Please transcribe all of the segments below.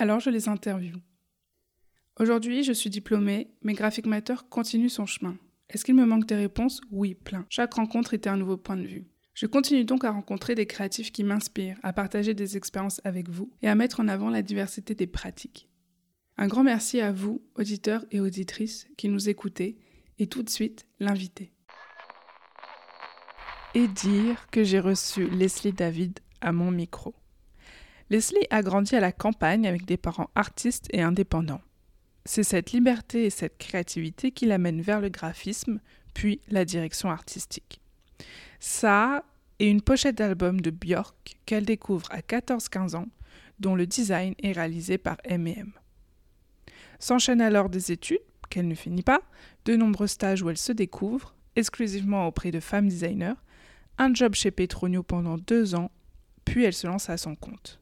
Alors je les interviewe. Aujourd'hui, je suis diplômée, mais Graphic Matter continue son chemin. Est-ce qu'il me manque des réponses? Oui, plein. Chaque rencontre était un nouveau point de vue. Je continue donc à rencontrer des créatifs qui m'inspirent, à partager des expériences avec vous et à mettre en avant la diversité des pratiques. Un grand merci à vous, auditeurs et auditrices, qui nous écoutez, et tout de suite, l'invité et dire que j'ai reçu Leslie David à mon micro. Leslie a grandi à la campagne avec des parents artistes et indépendants. C'est cette liberté et cette créativité qui l'amène vers le graphisme, puis la direction artistique. Ça et une pochette d'album de Björk qu'elle découvre à 14-15 ans, dont le design est réalisé par M&M. S'enchaînent alors des études, qu'elle ne finit pas, de nombreux stages où elle se découvre, exclusivement auprès de femmes designers, un job chez Petronio pendant deux ans, puis elle se lance à son compte.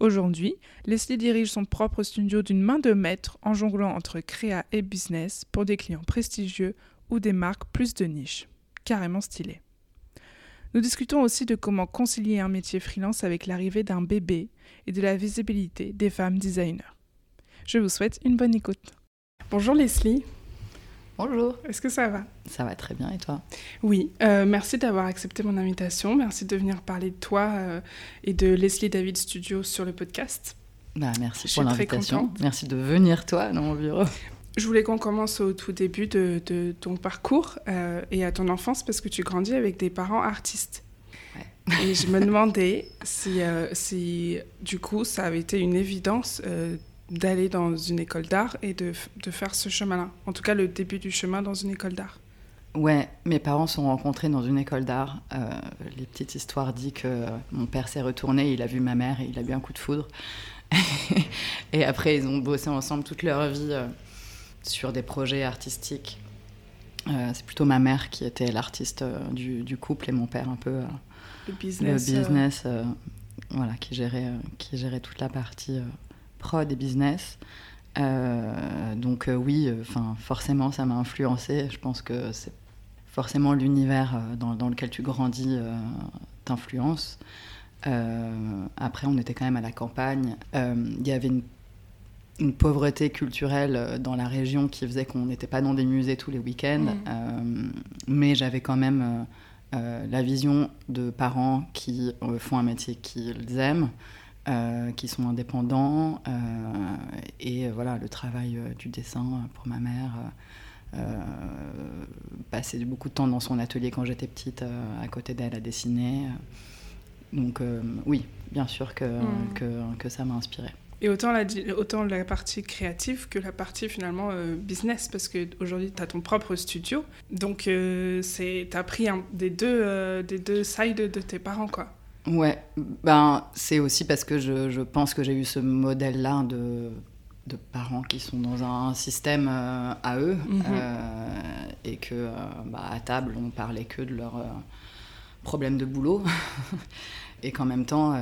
Aujourd'hui, Leslie dirige son propre studio d'une main de maître en jonglant entre créa et business pour des clients prestigieux ou des marques plus de niche. Carrément stylé. Nous discutons aussi de comment concilier un métier freelance avec l'arrivée d'un bébé et de la visibilité des femmes designers. Je vous souhaite une bonne écoute. Bonjour Leslie. Bonjour. Est-ce que ça va? Ça va très bien et toi? Oui, euh, merci d'avoir accepté mon invitation. Merci de venir parler de toi euh, et de Leslie David Studio sur le podcast. Bah, merci pour l'invitation. Merci de venir toi dans mon bureau. Je voulais qu'on commence au tout début de, ton parcours euh, et à ton enfance parce que tu grandis avec des parents artistes. Ouais. Et je me demandais si, si, du coup, ça avait été une évidence d'aller dans une école d'art et de, de faire ce chemin-là. En tout cas, le début du chemin dans une école d'art. Ouais, mes parents sont rencontrés dans une école d'art. Euh, les petites histoires disent que mon père s'est retourné, il a vu ma mère et il a eu un coup de foudre. et après, ils ont bossé ensemble toute leur vie euh, sur des projets artistiques. Euh, c'est plutôt ma mère qui était l'artiste du, du, couple et mon père un peu le business, le business voilà, qui gérait, qui gérait toute la partie prod et business. Euh, donc euh, oui, euh, forcément, ça m'a influencé. Je pense que c'est forcément l'univers dans, lequel tu grandis t'influence. après, on était quand même à la campagne. Il y avait une, pauvreté culturelle dans la région qui faisait qu'on n'était pas dans des musées tous les week-ends. Mmh. mais j'avais quand même la vision de parents qui font un métier qu'ils aiment. Euh, qui sont indépendants. Euh, et euh, voilà, le travail du dessin pour ma mère. passer beaucoup de temps dans son atelier quand j'étais petite, à côté d'elle, à dessiner. Donc oui, bien sûr que, hmm. que, que, ça m'a inspiré. Et autant la, autant la partie créative que la partie finalement business, parce qu'aujourd'hui tu as ton propre studio. Donc tu as pris un, des, deux, des deux sides de tes parents, quoi. Ouais, ben, c'est aussi parce que je, je pense que j'ai eu ce modèle-là de, de, parents qui sont dans un système euh, à eux mhm. euh, et que euh, bah, à table on parlait que de leurs problèmes de boulot et qu'en même temps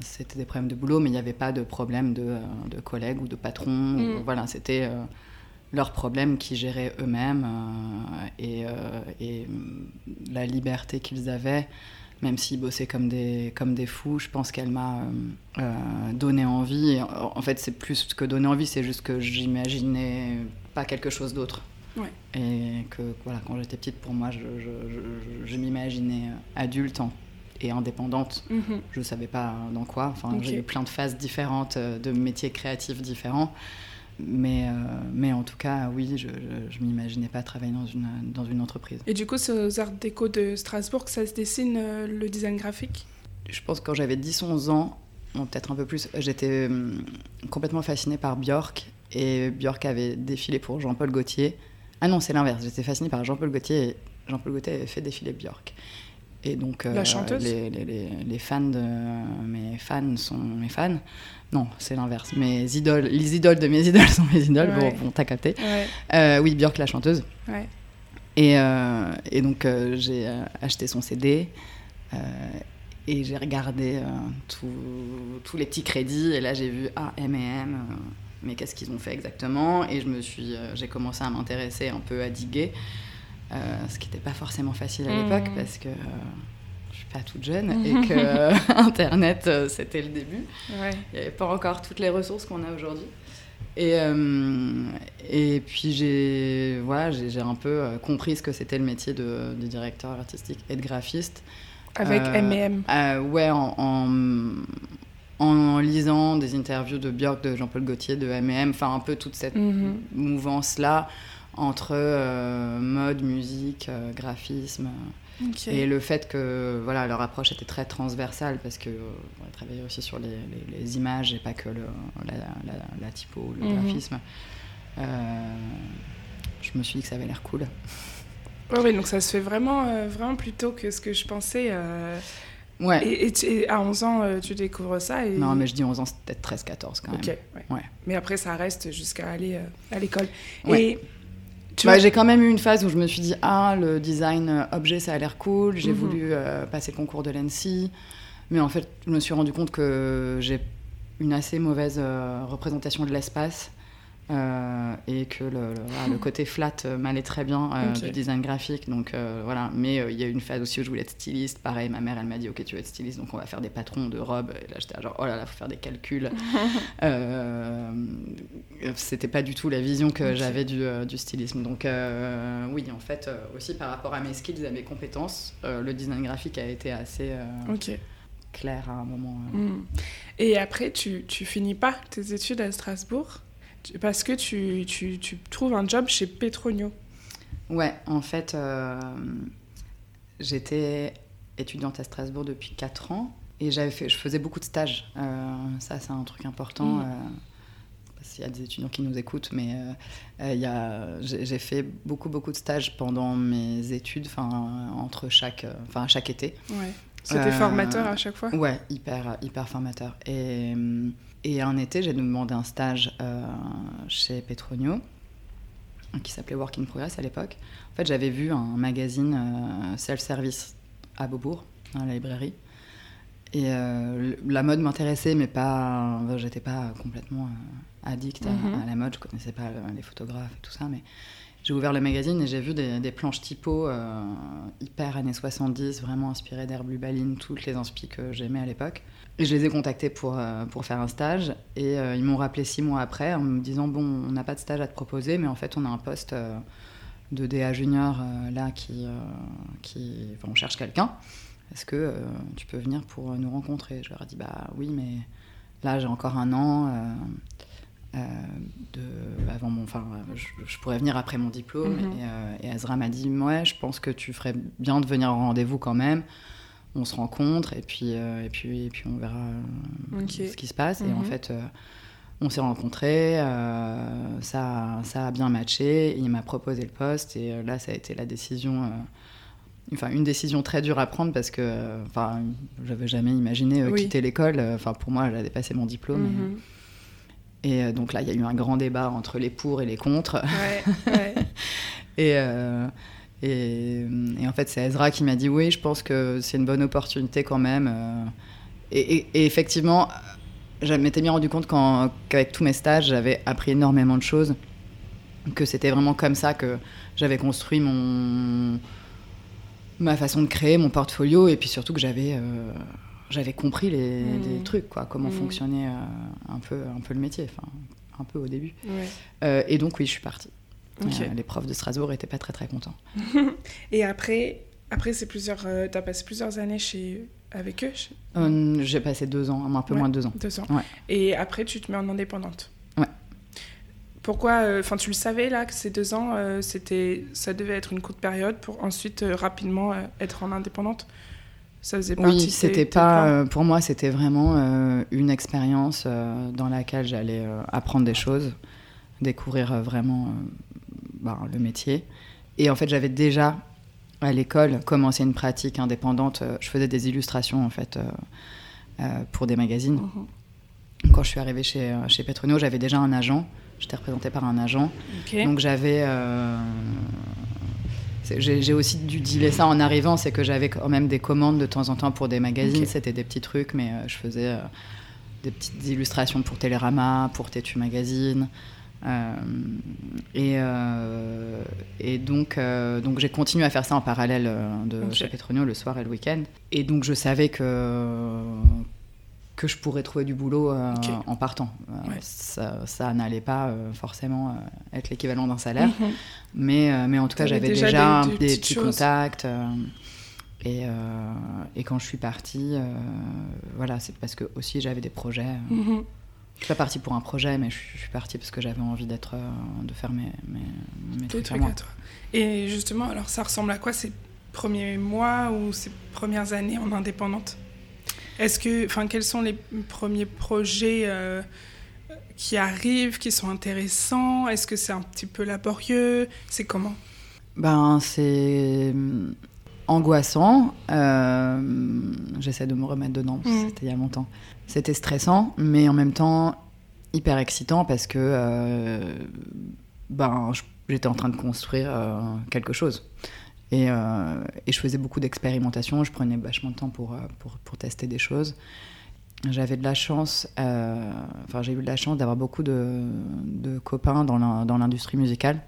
c'était des problèmes de boulot mais il n'y avait pas de problème de, de, collègues ou de patrons. Mhm. voilà, c'était leurs problèmes qu'ils géraient eux-mêmes et, et, la liberté qu'ils avaient même s'ils bossaient comme des, comme des fous, je pense qu'elle m'a euh, euh, donné envie. en fait, c'est plus que donner envie, c'est juste que j'imaginais pas quelque chose d'autre. Et que voilà, quand j'étais petite, pour moi, je, je, je, m'imaginais adulte et indépendante. Mhm. Je ne savais pas dans quoi. Enfin, J'ai eu plein de phases différentes, euh, de métiers créatifs différents. Mais, euh, mais en tout cas, oui, je ne m'imaginais pas travailler dans une, dans une entreprise. Et du coup, c'est aux Arts Déco de Strasbourg que ça se dessine euh, le design graphique? Je pense que quand j'avais 10-11 ans, peut-être un peu plus, j'étais hum, complètement fascinée par Björk. Et Björk avait défilé pour Jean-Paul Gaultier. Ah non, c'est l'inverse. J'étais fascinée par Jean-Paul Gaultier et Jean-Paul Gaultier avait fait défiler Björk. Et donc, La chanteuse les, les- les- les fans de mes fans sont mes fans. Non, c'est l'inverse. Mes idoles, les idoles de mes idoles sont mes idoles. Ouais. Bon, bon t'as capté. Ouais, Euh, oui, Björk, la chanteuse. ouais. Et, euh, et donc, euh, j'ai euh, acheté son CD. euh, et j'ai regardé euh, tout- tous les petits crédits. Et là, j'ai vu, ah, M&M, euh, mais qu'est-ce qu'ils ont fait exactement? Et je me suis, euh, j'ai commencé à m'intéresser un peu à diguer. Euh, ce qui n'était pas forcément facile à Mhm. l'époque parce que euh, je suis pas toute jeune et que euh, Internet, c'était le début. ouais. Il n'y avait pas encore toutes les ressources qu'on a aujourd'hui. Et, euh, et puis j'ai voilà, un peu compris ce que c'était le métier de, de directeur artistique et de graphiste. Avec Euh, M&M. Euh, ouais, en, en, en lisant des interviews de Björk, de Jean-Paul Gaultier, de M&M, enfin un peu toute cette Mhm. mouvance-là entre euh, mode, musique, euh, graphisme. Et le fait que voilà, leur approche était très transversale parce que euh, on travaillait aussi sur les, les- les images et pas que le, la, la- la typo, le Mhm. graphisme. Euh, je me suis dit que ça avait l'air cool. Ouais, donc ça se fait vraiment, euh, vraiment plus tôt que ce que je pensais. euh, Ouais. Et, et tu- et à 11 ans, tu découvres ça. Et... Non, mais je dis 11 ans, c'est peut-être 13-14 quand même. Ok, ouais. Ouais. Mais après, ça reste jusqu'à aller à l'école. Et tu Bah, j'ai quand même eu une phase où je me suis dit ah le design euh, objet ça a l'air cool j'ai Mhm. voulu euh, passer le concours de l'ENSI mais en fait je me suis rendu compte que j'ai une assez mauvaise euh, représentation de l'espace euh, et que le, le- voilà, le côté flat euh, m'allait très bien euh, du design graphique. Donc voilà. Mais il y a une phase aussi où je voulais être styliste. Pareil ma mère elle m'a dit ok tu veux être styliste. Donc on va faire des patrons de robes. Et là j'étais genre oh là là faut faire des calculs. C'était pas du tout la vision que j'avais du, du stylisme. Donc oui, en fait, aussi par rapport à mes skills et à mes compétences, le design graphique a été assez clair à un moment. euh. Mm. Et après, tu, tu finis pas tes études à Strasbourg? Parce que tu, tu, tu trouves un job chez Petronio. Ouais, en fait, euh, j'étais étudiante à Strasbourg depuis 4 ans et j'avais fait, je faisais beaucoup de stages. Euh, ça, c'est un truc important. Mm. euh, qu'il y a des étudiants qui nous écoutent, mais euh, il j'ai fait beaucoup, beaucoup de stages pendant mes études, enfin, entre chaque, enfin, chaque été. Ouais. C'était formateur à chaque fois? Ouais, hyper, hyper formateur. Et, euh, et un été, j'ai demandé un stage euh, chez Petronio, qui s'appelait Work in Progress à l'époque. En fait, j'avais vu un magazine euh, self-service à Beaubourg, dans la librairie. Et euh, la mode m'intéressait, mais pas, j'étais pas complètement addict à, Mhm. à la mode. Je connaissais pas les photographes et tout ça, mais j'ai ouvert le magazine et j'ai vu des, des planches typo euh, hyper années 70, vraiment inspirées d'Herb Lubaline, toutes les inspi que j'aimais à l'époque. Et je les ai contactés pour, euh, pour faire un stage et euh, ils m'ont rappelé six mois après en me disant Bon, on n'a pas de stage à te proposer, mais en fait, on a un poste euh, de DA junior là qui. qui enfin, on cherche quelqu'un. Est-ce que tu peux venir pour nous rencontrer? Je leur ai dit Bah oui, mais là, j'ai encore un an. Euh, de, avant mon, enfin, je, je pourrais venir après mon diplôme. Mhm. et, euh, et Ezra m'a dit, ouais, je pense que tu ferais bien de venir au rendez-vous quand même. On se rencontre et puis, euh, et puis, et puis on verra euh, ce qui se passe. Et en Mhm. fait, euh, on s'est rencontrés, ça, ça a bien matché. Il m'a proposé le poste et là, ça a été la décision. Enfin, une décision très dure à prendre parce que, enfin, j'avais jamais imaginé Oui. quitter l'école. Enfin, pour moi, j'avais passé mon diplôme. Mhm. et euh, donc là, il y a eu un grand débat entre les pour et les contre. Ouais, ouais. Et, euh, et, et en fait, c'est Ezra qui m'a dit oui, je pense que c'est une bonne opportunité quand même. euh. Et, et- et effectivement, je m'étais bien rendu compte qu'avec tous mes stages, j'avais appris énormément de choses. Que c'était vraiment comme ça que j'avais construit mon ma façon de créer mon portfolio et puis surtout que j'avais euh, j'avais compris les, les trucs quoi comment fonctionnait euh, un peu un peu le métier enfin un peu au début ouais. Euh, et donc oui je suis partie euh, les profs de Strasbourg étaient pas très très contents. Et après, après c'est plusieurs, euh, t'as passé plusieurs années chez, avec eux, chez- Euh, J'ai passé deux ans, un peu Ouais. moins de deux ans. deux ans. Ouais. Et après, tu te mets en indépendante. Ouais. Pourquoi Enfin, tu le savais là que ces deux ans, c'était, ça devait être une courte période pour ensuite rapidement être en indépendante? Ça faisait partie. Oui, c'était pas euh, pour moi, c'était vraiment euh, une expérience euh, dans laquelle j'allais euh, apprendre des choses, découvrir vraiment ben, le métier. Et en fait, j'avais déjà à l'école, commencer une pratique indépendante. Je faisais des illustrations en fait pour des magazines. Mhm. Quand je suis arrivée chez, chez j'avais déjà un agent. J'étais représentée par un agent. Donc j'avais j'ai aussi dû dealer ça en arrivant, c'est que j'avais quand même des commandes de temps en temps pour des magazines, c'était des petits trucs, mais euh, je faisais euh, des petites illustrations pour Télérama, pour Tétu Magazine. Euh, et, et, donc, donc j'ai continué à faire ça en parallèle de chez Petronio le soir et le week-end. Et donc je savais que, que je pourrais trouver du boulot euh, en partant. Euh, ça, n'allait pas euh, forcément être l'équivalent d'un salaire, mhm. mais, mais en tout cas, j'avais déjà, des, petits contacts. Et, et, quand je suis partie, voilà, c'est parce que aussi j'avais des projets. Mhm. Je suis pas partie pour un projet, mais je, suis partie parce que j'avais envie d'être, de faire mes, mes, trucs, à, moi. Et justement, alors ça ressemble à quoi ces premiers mois ou ces premières années en indépendante? Est-ce que, enfin, quels sont les premiers projets euh, qui arrivent, qui sont intéressants? Est-ce que c'est un petit peu laborieux? C'est comment? Ben, c'est hum, angoissant. Euh, j'essaie de me remettre dedans. Mmh. C'était il y a longtemps. C'était stressant, mais en même temps hyper excitant parce que euh, ben, j'étais en train de construire quelque chose. Euh, et, je faisais beaucoup d'expérimentations, je prenais vachement de temps pour, euh, pour, pour tester des choses. J'avais de la chance, euh, enfin j'ai eu de la chance d'avoir beaucoup de, de copains dans l'industrie musicale.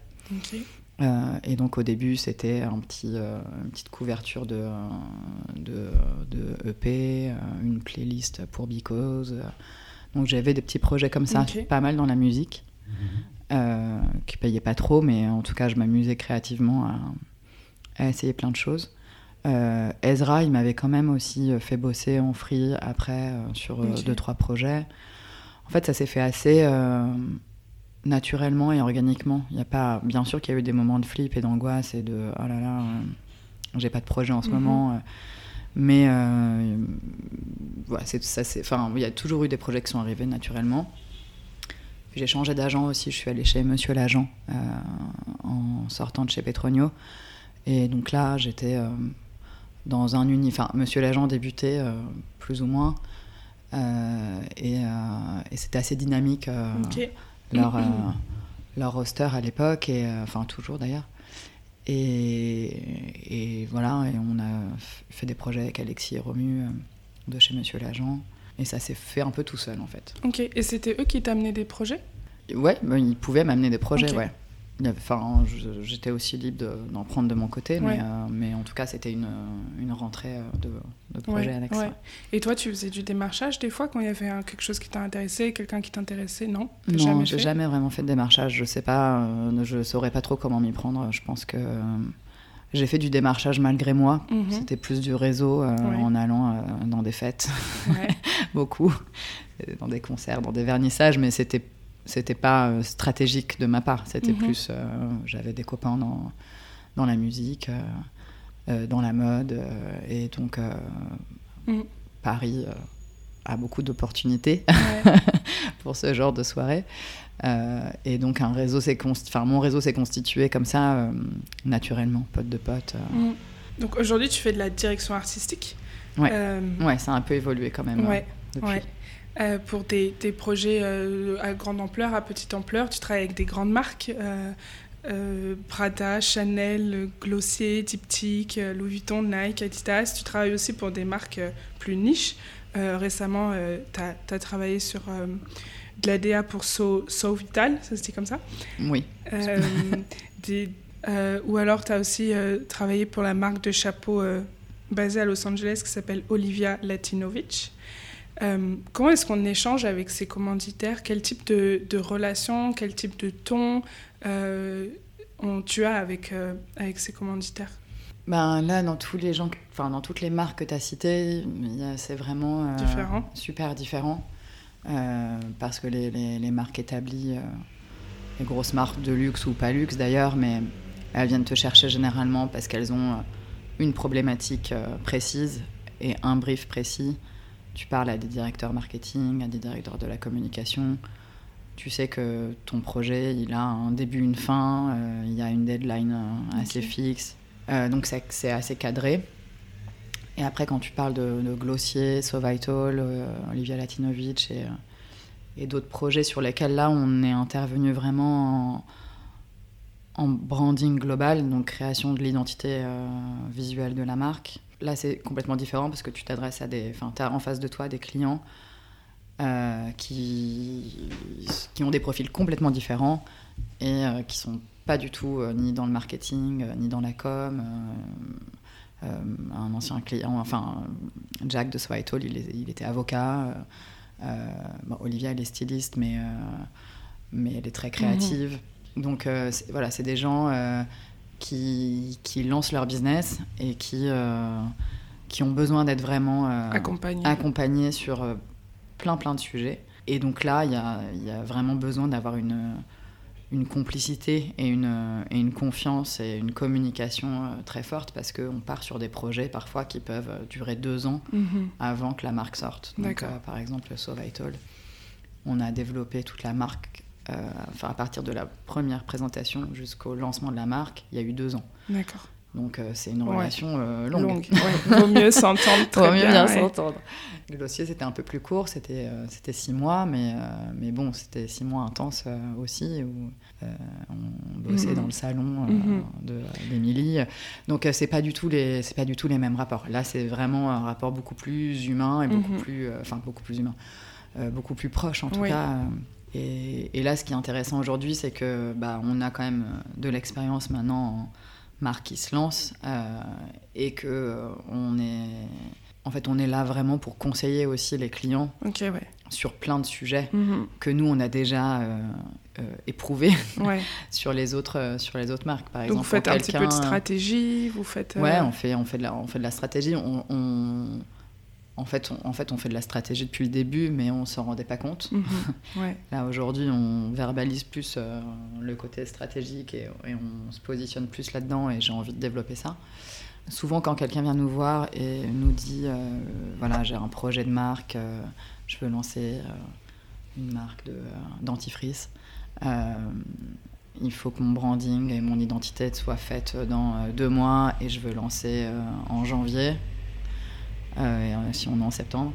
et donc au début c'était un petit, une petite couverture de, de, de, EP, une playlist pour Because. Donc j'avais des petits projets comme ça, pas mal dans la musique, mhm. qui payaient pas trop, mais en tout cas je m'amusais créativement à, à essayer plein de choses. Euh, Ezra, il m'avait quand même aussi euh, fait bosser en free après euh, sur deux, trois projets. En fait, ça s'est fait assez naturellement et organiquement. Il y a pas, bien sûr qu'il y a eu des moments de flip et d'angoisse et de oh là là, j'ai pas de projet en ce mhm. moment. Mais voilà, ça, enfin, il y a toujours eu des projets qui sont arrivés naturellement. J'ai changé d'agent aussi. Je suis allée chez Monsieur l'agent en sortant de chez Petronio. Et donc là, j'étais euh, dans un uni. Enfin, Monsieur l'agent débutait euh, plus ou moins. Euh, et, c'était assez dynamique leur, leur roster à l'époque, et enfin toujours d'ailleurs. Et, et, voilà, et on a fait des projets avec Alexis et Romu de chez Monsieur l'agent. Et ça s'est fait un peu tout seul en fait. Ok, et c'était eux qui t'amenaient des projets? Ouais, bah, ils pouvaient m'amener des projets, ouais. Enfin, j'étais aussi libre d'en prendre de mon côté, mais, euh, mais, en tout cas, c'était une, une, rentrée euh, de, de projet avec ça. Et toi, tu faisais du démarchage des fois quand il y avait quelque chose qui t'a intéressé, quelqu'un qui t'intéressait? Non? Non, j'ai jamais vraiment fait de démarchage. Je sais pas, euh, je saurais pas trop comment m'y prendre. Je pense que j'ai fait du démarchage malgré moi. Mhm. C'était plus du réseau en allant dans des fêtes, beaucoup, dans des concerts, dans des vernissages, mais c'était c'était pas euh, stratégique de ma part. C'était mhm. plus, euh, j'avais des copains dans, dans la musique, euh, dans la mode, et donc mhm. Paris a beaucoup d'opportunités pour ce genre de soirée. et donc un réseau enfin mon réseau s'est constitué comme ça naturellement, pote de pote. Mhm. Donc aujourd'hui tu fais de la direction artistique. Ouais, ouais ça a un peu évolué quand même. Ouais. Depuis. Euh, pour tes, projets euh, à grande ampleur, à petite ampleur, tu travailles avec des grandes marques, euh, Prada, Chanel, Glossier, Diptyque, Louis Vuitton, Nike, Adidas. Tu travailles aussi pour des marques plus niches. récemment, tu as, travaillé sur de la DA pour So, so, Vital, ça se dit comme ça? Oui. ou alors, tu as aussi travaillé pour la marque de chapeau basée à Los Angeles qui s'appelle Olivia Latinovic. Euh, comment est-ce qu'on échange avec ces commanditaires? Quel type de, de, relation, quel type de ton euh, tu as avec, euh, avec ces commanditaires? Ben là, dans tous les gens, enfin dans toutes les marques que tu as citées, c'est vraiment différent. super différent parce que les, les, les marques établies, les grosses marques de luxe ou pas luxe d'ailleurs, mais elles viennent te chercher généralement parce qu'elles ont une problématique précise et un brief précis tu parles à des directeurs marketing, à des directeurs de la communication. Tu sais que ton projet, il a un début, une fin, euh, il y a une deadline euh, assez fixe. donc c'est assez cadré. Et après, quand tu parles de, Glossier, Sovital, Olivia Latinovic et, et d'autres projets sur lesquels là, on est intervenu vraiment en, en branding global, donc création de l'identité visuelle de la marque. Là, c'est complètement différent parce que tu t'adresses à des. Enfin, tu as en face de toi des clients euh, qui, qui ont des profils complètement différents et euh, qui sont pas du tout euh, ni dans le marketing, ni dans la com. un ancien client, enfin, Jack de Swital, il, il, était avocat. Olivia, elle est styliste, mais, mais elle est très créative. Mhm. Donc, voilà, c'est des gens qui, qui, lancent leur business et qui, euh, qui ont besoin d'être vraiment euh, accompagnés. sur euh, plein plein de sujets. Et donc là, il y a, y a, vraiment besoin d'avoir une, une complicité et une, et une confiance et une communication très forte parce qu'on part sur des projets parfois qui peuvent durer deux ans mhm. avant que la marque sorte. Donc, par exemple, So Vital, on a développé toute la marque euh, enfin à partir de la première présentation jusqu'au lancement de la marque, il y a eu deux ans. D'accord. Donc euh, c'est une relation euh, longue. longue. Ouais. Vaut mieux s'entendre. Vaut mieux bien, s'entendre. Le dossier c'était un peu plus court, c'était c'était six mois, mais mais bon c'était six mois intenses aussi où on bossait mhm. dans le salon de d'Émilie. Donc c'est pas du tout les c'est pas du tout les mêmes rapports. Là c'est vraiment un rapport beaucoup plus humain et beaucoup mhm. plus enfin beaucoup plus humain, beaucoup plus proche en tout cas. Et, là, ce qui est intéressant aujourd'hui, c'est que bah, on a quand même euh, de l'expérience maintenant en marque qui se lance euh, et que euh, on est, en fait, on est là vraiment pour conseiller aussi les clients sur plein de sujets mhm. que nous on a déjà euh, éprouvés sur les autres sur les autres marques, par exemple. Vous faites un petit peu de stratégie, vous faites. Ouais, on fait on fait de la on fait de la stratégie. on en fait, on, en fait, on fait de la stratégie depuis le début, mais on s'en rendait pas compte. Mhm. Là, aujourd'hui, on verbalise plus euh, le côté stratégique et, on se positionne plus là-dedans et j'ai envie de développer ça. Souvent, quand quelqu'un vient nous voir et nous dit euh, voilà, j'ai un projet de marque, euh, je veux lancer une marque de, dentifrice, il faut que mon branding et mon identité soient faites dans deux mois et je veux lancer en janvier si on est en septembre,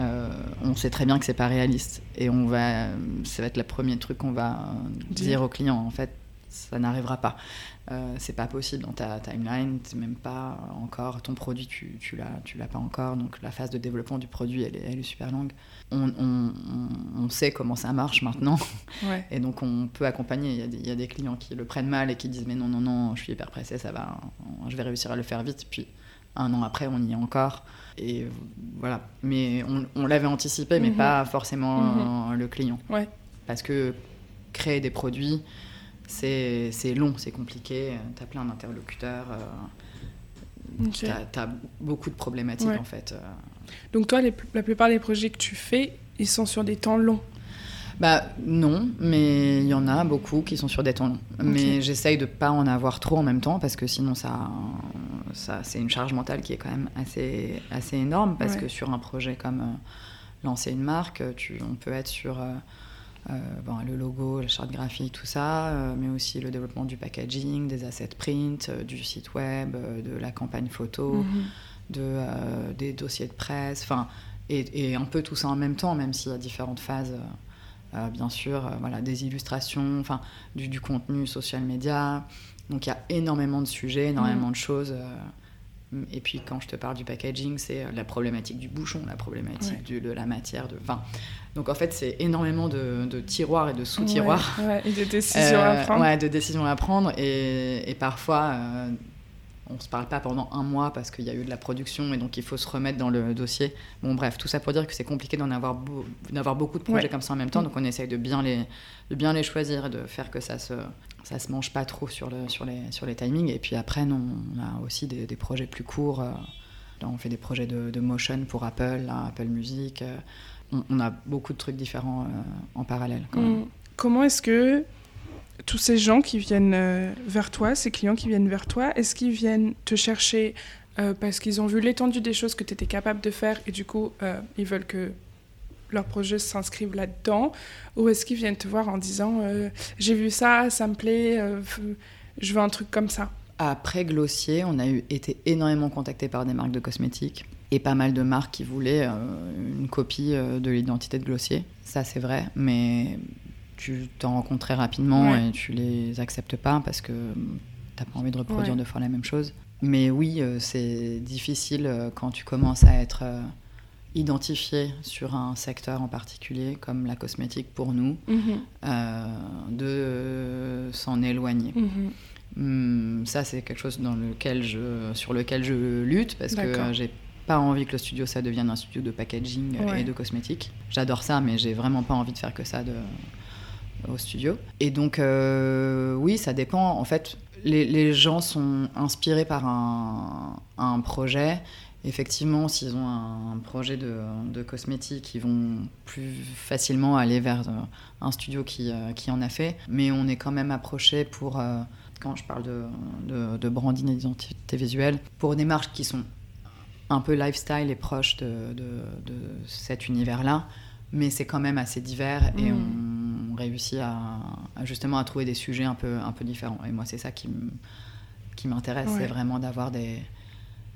euh, on sait très bien que c'est pas réaliste. Et on va, ça va être le premier truc qu'on va dire aux clients. En fait, ça n'arrivera pas. Euh, c'est pas possible dans ta timeline, c'est même pas encore ton produit, tu, tu l'as, tu l'as pas encore. Donc la phase de développement du produit, elle est, elle est super longue. On, on, on, sait comment ça marche maintenant, et donc on peut accompagner. Il y, a des, il y, a des, clients qui le prennent mal et qui disent mais non non non, je suis hyper pressé, ça va, je vais réussir à le faire vite. Puis un an après, on y est encore. Et voilà. Mais on, l'avait anticipé, mais mhm. pas forcément mhm. le client. Ouais. Parce que créer des produits, c'est long, c'est compliqué. Tu as plein d'interlocuteurs. Euh, tu as, beaucoup de problématiques, en fait. Euh. Donc, toi, la plupart des projets que tu fais, ils sont sur des temps longs bah non, mais il y en a beaucoup qui sont sur des temps longs. Mais j'essaye de pas en avoir trop en même temps parce que sinon ça, ça c'est une charge mentale qui est quand même assez, assez énorme parce que sur un projet comme euh, lancer une marque, tu, on peut être sur euh, euh, bon, le logo, la charte graphique, tout ça, mais aussi le développement du packaging, des assets print, du site web, de la campagne photo, mhm. de, des dossiers de presse, enfin, et, et, un peu tout ça en même temps, même s'il y a différentes phases. Bien sûr, voilà, des illustrations, enfin, du, du, contenu social média, donc il y a énormément de sujets, énormément de choses. Euh, et puis quand je te parle du packaging, c'est euh, la problématique du bouchon, la problématique de la matière. De, enfin, donc en fait, c'est énormément de, tiroirs et de sous-tiroirs. et de décisions à euh, prendre. Ouais, de décisions à prendre. Et, et parfois, on ne se parle pas pendant un mois parce qu'il y a eu de la production et donc il faut se remettre dans le dossier. Bon, bref, tout ça pour dire que c'est compliqué d'en avoir, d'avoir beaucoup de projets comme ça en même temps. Donc on essaye de bien les, de bien les choisir et de faire que ça se, ça se mange pas trop sur, le, sur, les, sur les timings. Et puis après, on a aussi des, projets plus courts. Euh, là, on fait des projets de, motion pour Apple, Apple Music. Euh, on, a beaucoup de trucs différents euh, en parallèle. Mm. Comment est-ce que tous ces gens qui viennent vers toi, ces clients qui viennent vers toi, est-ce qu'ils viennent te chercher parce qu'ils ont vu l'étendue des choses que tu étais capable de faire et du coup, ils veulent que leurs projets s'inscrivent là-dedans? Ou est-ce qu'ils viennent te voir en disant euh, j'ai vu ça, ça me plaît, euh, je veux un truc comme ça Après Glossier, on a été énormément contacté par des marques de cosmétiques et pas mal de marques qui voulaient euh, une copie euh, de l'identité de Glossier. Ça, c'est vrai, mais tu t'en rencontres très rapidement et tu les acceptes pas parce que t'as pas envie de reproduire deux fois la même chose. Mais oui, euh, c'est difficile quand tu commences à être identifié sur un secteur en particulier, comme la cosmétique pour nous, mhm. de s'en éloigner. Mhm. Hum, ça, c'est quelque chose dans lequel je, sur lequel je lutte parce que j'ai pas envie que le studio ça devienne un studio de packaging et de cosmétiques. J'adore ça, mais j'ai vraiment pas envie de faire que ça de, au studio. Et donc, euh, oui, ça dépend. En fait, les, les gens sont inspirés par un, un projet. Effectivement, s'ils ont un, projet de, de, cosmétiques, ils vont plus facilement aller vers euh, un studio qui, euh, qui en a fait. Mais on est quand même approché pour, quand je parle de, de, de branding et d'identité visuelle, pour des marques qui sont un peu lifestyle et proche de, de, cet univers-là, mais c'est quand même assez divers et mm. on, réussit à, justement à trouver des sujets un peu, un peu différents. Et moi, c'est ça qui m'intéresse, c'est vraiment d'avoir des,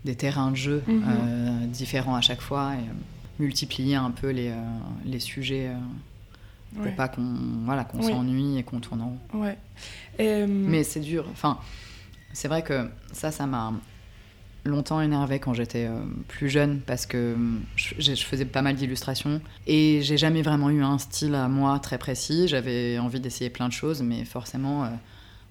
des, terrains de jeu mm-hmm. euh, différents à chaque fois et multiplier un peu les, euh, les sujets. Euh, pour pas qu'on voilà, qu'on s'ennuie et qu'on tourne en rond. Ouais. Mais c'est dur. Enfin, c'est vrai que ça, ça m'a longtemps énervé quand j'étais euh, plus jeune parce que euh, je, faisais pas mal d'illustrations et j'ai jamais vraiment eu un style à moi très précis. J'avais envie d'essayer plein de choses, mais forcément, euh,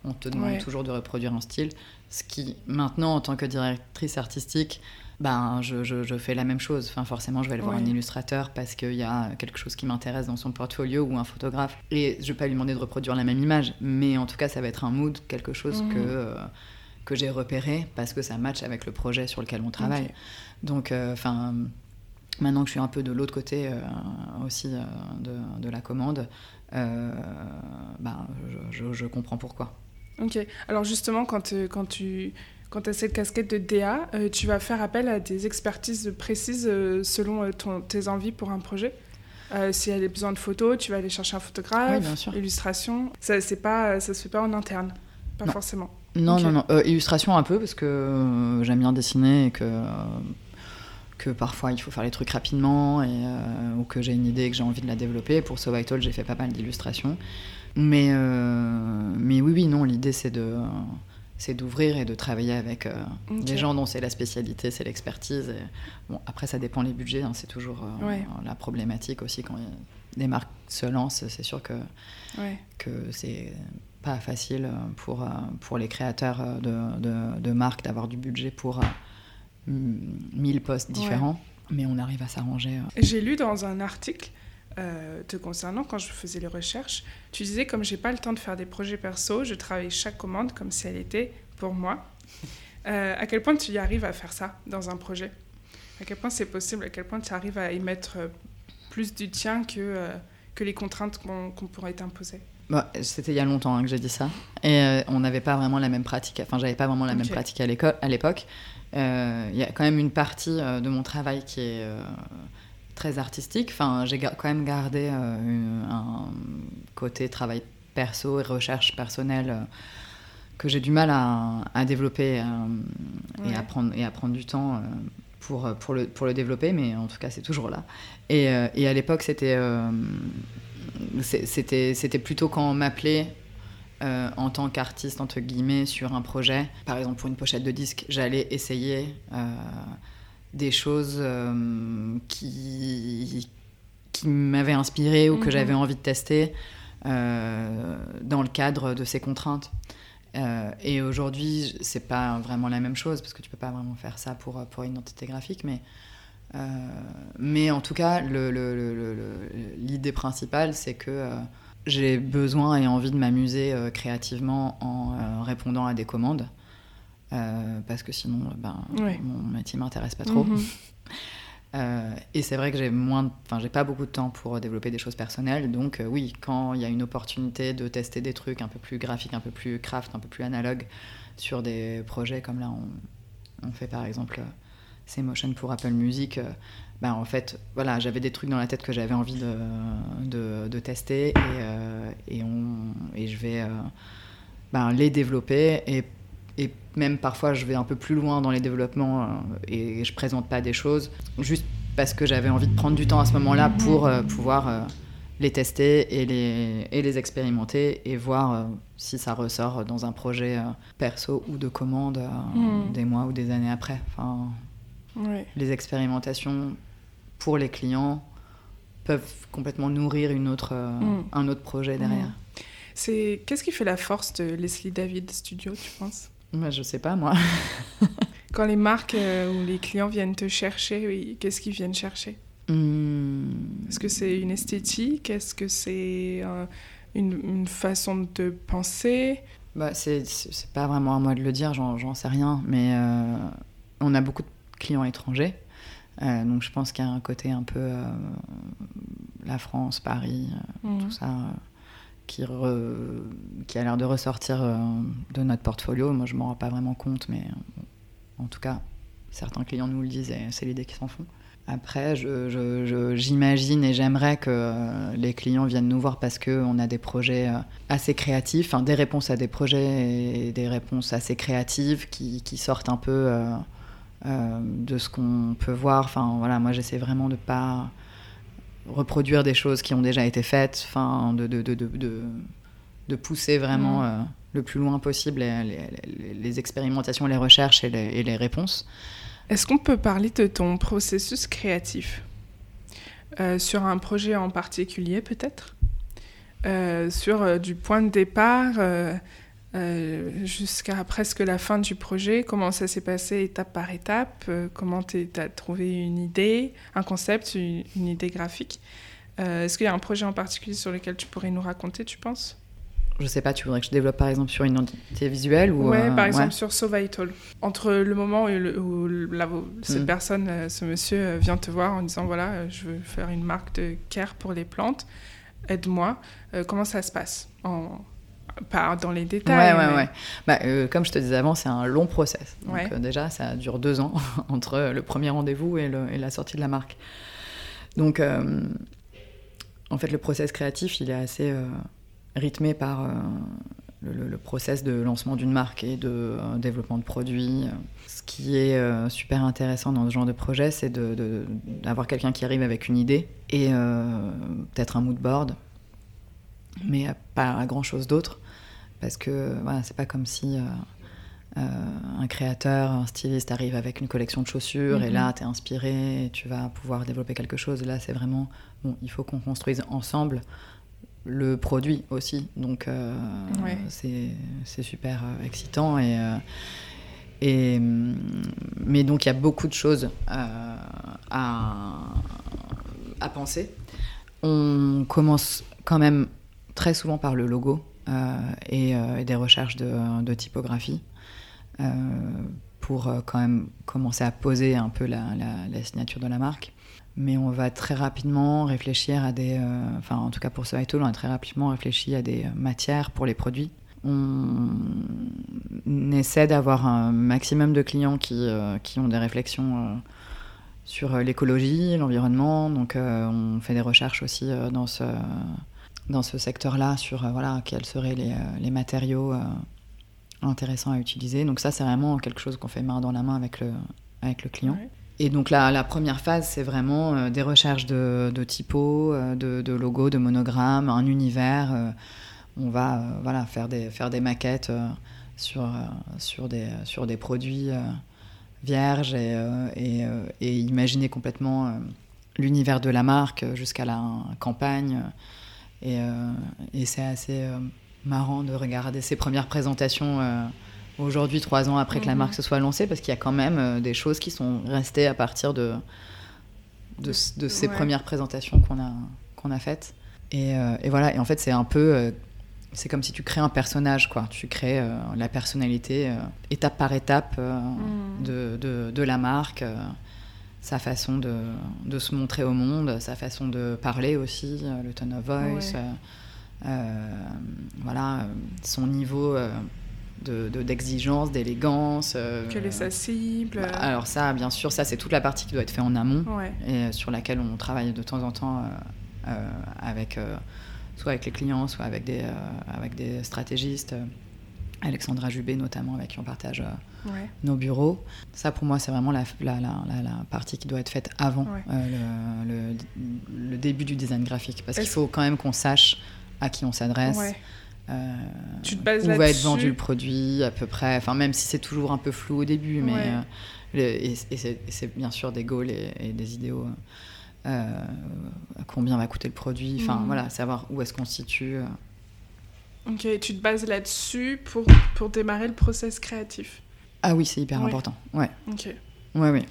on te demande toujours de reproduire un style. Ce qui, maintenant, en tant que directrice artistique, ben, je, je, fais la même chose. Enfin, forcément, je vais aller voir un illustrateur parce qu'il y a quelque chose qui m'intéresse dans son portfolio ou un photographe. Et je vais pas lui demander de reproduire la même image, mais en tout cas, ça va être un mood, quelque chose mmh. que que j'ai repéré parce que ça match avec le projet sur lequel on travaille. Donc, euh, enfin. Maintenant que je suis un peu de l'autre côté euh, aussi euh, de, de, la commande, bah, je, je, comprends pourquoi. Ok. Alors justement, quand, quand tu quand as cette casquette de DA, tu vas faire appel à des expertises précises selon ton, tes envies pour un projet? Si elle a besoin de photos, tu vas aller chercher un photographe, illustration. Ça ne ça se fait pas en interne, pas forcément. Non, non, non. Euh, illustration un peu, parce que euh, j'aime bien dessiner et que, euh, que parfois il faut faire les trucs rapidement et, ou que j'ai une idée et que j'ai envie de la développer. Pour So Vital, j'ai fait pas mal d'illustrations. Mais, mais oui, oui, non, l'idée c'est de c'est d'ouvrir et de travailler avec des gens dont c'est la spécialité, c'est l'expertise. Bon, après, ça dépend les budgets, hein, c'est toujours la problématique aussi quand des marques se lancent. C'est sûr que, que c'est pas facile pour, euh, pour les créateurs euh, de, de, de marques d'avoir du budget pour 1000 euh, postes différents, mais on arrive à s'arranger. J'ai lu dans un article te concernant, quand je faisais les recherches, tu disais comme j'ai pas le temps de faire des projets perso, je travaille chaque commande comme si elle était pour moi. à quel point tu y arrives à faire ça dans un projet? À quel point c'est possible? À quel point tu arrives à y mettre plus du tien que, que les contraintes qu'on pourrait t'imposer? Bah, C'était il y a longtemps hein, que j'ai dit ça. Et euh, on n'avait pas vraiment la même pratique. Enfin, j'avais pas vraiment la même pratique à l'époque. Euh, il y a quand même une partie euh, de mon travail qui est très artistique. Enfin, j'ai quand même gardé un côté travail perso et recherche personnelle que j'ai du mal à, développer et, à prendre, et à prendre du temps pour, pour, le, pour le développer, mais en tout cas, c'est toujours là. Et, et à l'époque, c'était c'était plutôt quand on m'appelait euh, en tant qu'artiste, entre guillemets, sur un projet. Par exemple, pour une pochette de disque, j'allais essayer euh, des choses euh, qui, qui m'avaient inspiré ou que mhm. j'avais envie de tester dans le cadre de ces contraintes. et aujourd'hui, c'est pas vraiment la même chose parce que tu peux pas vraiment faire ça pour, pour une identité graphique, mais mais en tout cas, l'idée principale, c'est que euh, j'ai besoin et envie de m'amuser euh, créativement en répondant à des commandes. parce que sinon, ben, mon métier m'intéresse pas trop. Mhm. et c'est vrai que j'ai moins, enfin, j'ai pas beaucoup de temps pour développer des choses personnelles. Donc, oui, quand il y a une opportunité de tester des trucs un peu plus graphiques, un peu plus craft, un peu plus analogue sur des projets comme là, on, on fait par exemple ces motions pour Apple Music, ben, en fait, voilà, j'avais des trucs dans la tête que j'avais envie de, de, tester et, euh, et, on, et, je vais euh, ben, les développer et et même parfois je vais un peu plus loin dans les développements et je présente pas des choses juste parce que j'avais envie de prendre du temps à ce moment-là pour euh, pouvoir les tester et les, et les expérimenter et voir si ça ressort dans un projet perso ou de commande mhm. des mois ou des années après. Enfin, Les expérimentations pour les clients peuvent complètement nourrir une autre, mhm. un autre projet derrière. C'est qu'est-ce qui fait la force de Leslie David Studio, tu penses? Bah, je sais pas, moi. Quand les marques euh, ou les clients viennent te chercher, qu'est-ce qu'ils viennent chercher? Hmm. Est-ce que c'est une esthétique? Est-ce que c'est euh, une, façon de penser? Bah, C'est pas vraiment à moi de le dire, j'en sais rien. Mais euh, on a beaucoup de clients étrangers. donc je pense qu'il y a un côté un peu la France, Paris, mmh. tout ça qui, qui a l'air de ressortir euh, de notre portfolio. Moi, je m'en rends pas vraiment compte, mais euh, en tout cas, certains clients nous le disent et c'est l'idée qu'ils s'en font. Après, j'imagine et j'aimerais que euh, les clients viennent nous voir parce qu'on a des projets assez créatifs, des réponses à des projets et des réponses assez créatives qui, qui sortent un peu de ce qu'on peut voir. Enfin, voilà, moi, j'essaie vraiment de pas reproduire des choses qui ont déjà été faites, enfin, de, de, de, de, pousser vraiment mm. euh, le plus loin possible les, les, expérimentations, les recherches et les, et les réponses. Est-ce qu'on peut parler de ton processus créatif euh, sur un projet en particulier peut-être? Euh, Sur du point de départ euh, jusqu'à presque la fin du projet, comment ça s'est passé étape par étape, euh, comment tu as trouvé une idée, un concept, une, idée graphique. Euh, est-ce qu'il y a un projet en particulier sur lequel tu pourrais nous raconter, tu penses? Je sais pas, tu voudrais que je développe par exemple sur une identité visuelle ou Ouais, par exemple sur So Vital. Entre le moment où, cette mm. personne, ce monsieur vient te voir en disant voilà, je veux faire une marque de care pour les plantes, aide-moi. comment ça se passe en, pas dans les détails. Ouais, ouais, ouais. Bah, euh, comme je te disais avant, c'est un long process. Donc, euh, déjà, ça dure deux ans entre le premier rendez-vous et, la sortie de la marque. Donc, euh, en fait, le process créatif, il est assez rythmé par le, le, process de lancement d'une marque et de développement de produits. Ce qui est super intéressant dans ce genre de projet, c'est d'avoir quelqu'un qui arrive avec une idée et peut-être un mood board mais pas grand chose d'autre parce que voilà, c'est pas comme si euh, euh, un créateur, un styliste arrive avec une collection de chaussures et là, mhm. tu es inspiré et tu vas pouvoir développer quelque chose. Là, c'est vraiment, bon, il faut qu'on construise ensemble le produit aussi. Donc, euh, c'est super excitant. Et, et, mais donc, il y a beaucoup de choses à, à penser. On commence quand même très souvent par le logo. Euh, euh, et, des recherches de, typographie euh, pour quand même commencer à poser un peu la, signature de la marque. Mais on va très rapidement réfléchir à des. enfin, en tout cas pour ce Tool, on a très rapidement réfléchi à des matières pour les produits. On, essaie d'avoir un maximum de clients qui, qui ont des réflexions sur l'écologie, l'environnement. Donc, on fait des recherches aussi dans ce dans ce secteur-là sur euh, voilà, quels seraient les, euh, matériaux euh, intéressants à utiliser. Donc ça, c'est vraiment quelque chose qu'on fait main dans la main avec le, avec le client. Et donc la, la, première phase, c'est vraiment des recherches de, de typos, de, de, logos, de monogrammes, un univers. on va voilà, faire, des, faire des maquettes sur, sur, des, sur des produits vierges et, et, et, imaginer complètement l'univers de la marque jusqu'à la campagne. Euh, et, c'est assez euh, marrant de regarder ces premières présentations euh, aujourd'hui, trois ans après que la mhm. marque se soit lancée, parce qu'il y a quand même des choses qui sont restées à partir de, de, ces premières présentations qu'on a, qu'on a faites. Et, voilà, et en fait, c'est un peu. c'est comme si tu crées un personnage, quoi. Tu crées la personnalité étape par étape mhm. de, de, de, la marque sa façon de, de, se montrer au monde, sa façon de parler aussi, euh, le tone of voice, euh, euh, voilà, son niveau d'exigence, d'élégance. Quelle est sa cible bah, Alors ça, bien sûr, ça c'est toute la partie qui doit être faite en amont et sur laquelle on travaille de temps en temps avec soit avec les clients, soit avec des, avec des stratégistes Alexandra Jubé notamment, avec qui on partage nos bureaux. Ça, pour moi, c'est vraiment la, la, la, la, partie qui doit être faite avant le, le, début du design graphique. Parce qu'il faut quand même qu'on sache à qui on s'adresse. Euh, tu te bases où va être vendu le produit à peu près, enfin même si c'est toujours un peu flou au début, mais et, c'est bien sûr des goals et, des idéaux. Euh, combien va coûter le produit, enfin mm. voilà, savoir où est-ce qu'on se situe. Euh. Ok, tu te bases là-dessus pour, pour démarrer le process créatif. Ah oui, c'est hyper important. Ouais. Ok. Ouais, oui.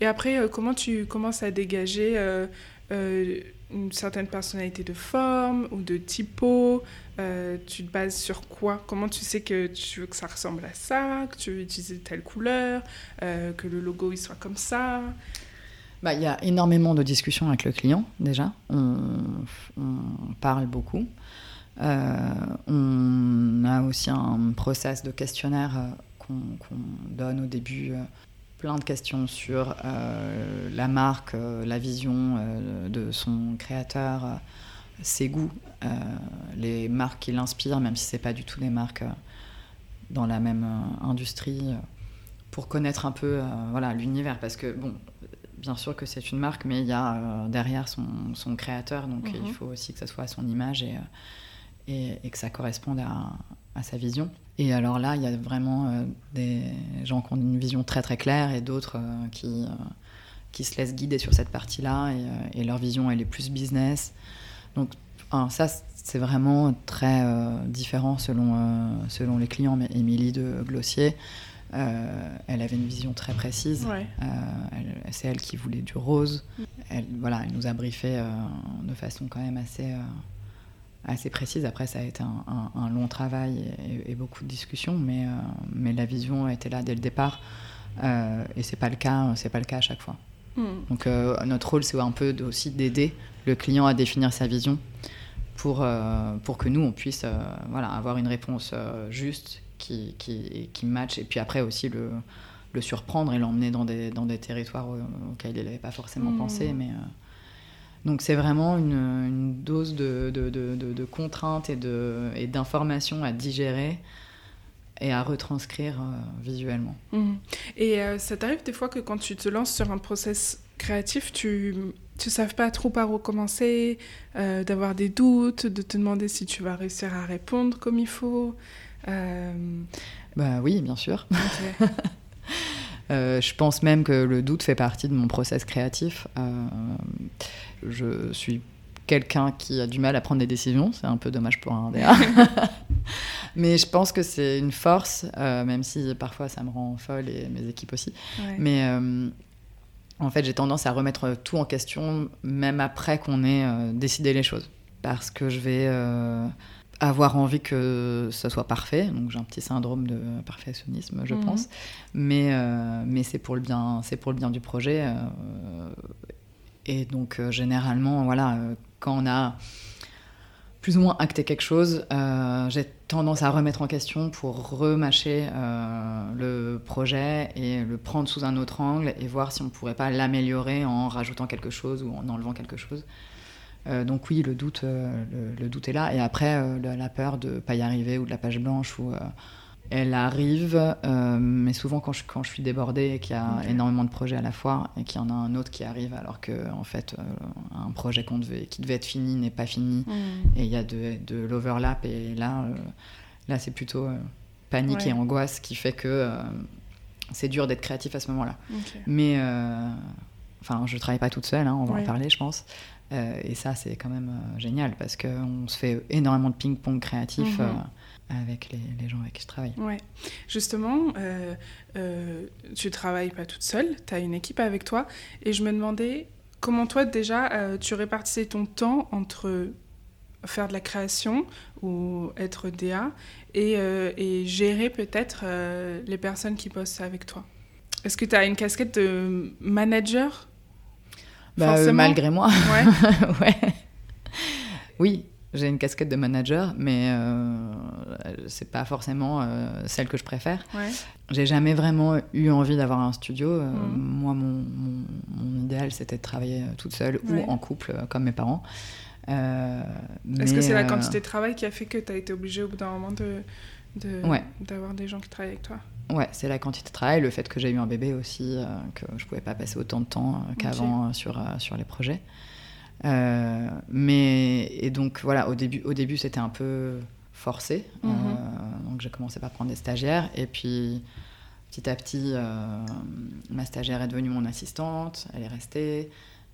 Et après, euh, comment tu commences à dégager une certaine personnalité de forme ou de typo Tu te bases sur quoi? Comment tu sais que tu veux que ça ressemble à ça, que tu veux utiliser telle couleur, que le logo il soit comme ça? Bah, il y a énormément de discussions avec le client déjà. On, parle beaucoup. Euh, on a aussi un process de questionnaire euh, qu'on donne au début. Euh, plein de questions sur la marque, la vision de son créateur, ses goûts, les marques qui l'inspirent, même si ce n'est pas du tout des marques dans la même industrie, pour connaître un peu voilà l'univers. Parce que bon, bien sûr que c'est une marque, mais il y a derrière son, son, créateur, donc il mhm. faut aussi que ça soit à son image et, euh, et, que ça corresponde à, à, sa vision. Et alors là, il y a vraiment euh, des gens qui ont une vision très très claire et d'autres qui, qui se laissent guider sur cette partie-là et, leur vision elle est plus business. Donc ça, c'est vraiment très différent selon, selon les clients. Mais Émilie de Glossier, euh, elle avait une vision très précise. Euh, c'est elle qui voulait du rose. Elle, voilà, elle nous a briefé euh, de façon quand même assez, assez précise. Après, ça a été un, long travail et, beaucoup de discussions, mais, mais la vision était là dès le départ. et c'est pas le cas, c'est pas le cas à chaque fois. Hmm. Donc notre rôle, c'est un peu aussi d'aider le client à définir sa vision pour, pour que nous, on puisse voilà, avoir une réponse juste qui, qui, qui match. Et puis après aussi le, le surprendre et l'emmener dans des, dans des territoires auxquels il n'avait pas forcément pensé. Mmh. Mais, euh, donc c'est vraiment une, une dose de, de, de, de, contraintes et d'informations à digérer et à retranscrire euh, visuellement. Mmh. Et euh, ça t'arrive des fois que quand tu te lances sur un process créatif, tu ne sais pas trop par où commencer, d'avoir des doutes, de te demander si tu vas réussir à répondre comme il faut euh, bah oui, bien sûr. Euh, je pense même que le doute fait partie de mon process créatif. Euh, je suis quelqu'un qui a du mal à prendre des décisions. C'est un peu dommage pour un DA. Mais je pense que c'est une force, même si parfois ça me rend folle et mes équipes aussi. Mais en fait, j'ai tendance à remettre tout en question, même après qu'on ait décidé les choses. Parce que je vais avoir envie que ce soit parfait. Donc j'ai un petit syndrome de perfectionnisme, je mhm. pense. Mais, euh, mais c'est pour, le bien, pour le bien du projet. Euh, et donc euh, généralement, voilà, quand on a plus ou moins acté quelque chose, j'ai tendance à remettre en question pour remâcher le projet et le prendre sous un autre angle et voir si on ne pourrait pas l'améliorer en rajoutant quelque chose ou en enlevant quelque chose. Euh, donc oui, le doute, euh, le, doute est là. Et après, euh, la, peur de ne pas y arriver ou de la page blanche, ou, elle arrive, mais souvent quand je, quand je suis débordée et qu'il y a énormément de projets à la fois et qu'il y en a un autre qui arrive alors que en fait un projet qu'on devait, qui devait être fini n'est pas fini mm. et il y a de, de l'overlap et là, là c'est plutôt panique et angoisse qui fait que c'est dur d'être créatif à ce moment-là. Mais enfin, je travaille pas toute seule, hein, on va en parler, je pense. Euh, et ça, c'est quand même euh, génial parce qu'on se fait énormément de ping-pong créatif mhm. euh, avec les, gens avec qui je travaille. Ouais. Justement, tu travailles pas toute seule, tu as une équipe avec toi. Et je me demandais comment toi, déjà, tu répartissais ton temps entre faire de la création ou être DA et, et gérer peut-être les personnes qui bossent avec toi. Est-ce que tu as une casquette de manager bah, euh, malgré moi. Ouais. Oui, j'ai une casquette de manager, mais euh, c'est pas forcément euh, celle que je préfère. Ouais. J'ai jamais vraiment eu envie d'avoir un studio. Euh, mm. Moi, mon, mon, idéal, c'était de travailler toute seule ou en couple, comme mes parents. Est-ce que c'est la quantité de travail qui a fait que tu as été obligée au bout d'un moment de, de, Ouais. d'avoir des gens qui travaillent avec toi. Ouais, c'est la quantité de travail, le fait que j'ai eu un bébé aussi, euh, que je pouvais pas passer autant de temps euh, qu'avant euh, sur, sur les projets. Mais et donc voilà, au début, au début c'était un peu forcé. Mhm. donc j'ai commencé par prendre des stagiaires et puis petit à petit, ma stagiaire est devenue mon assistante, elle est restée.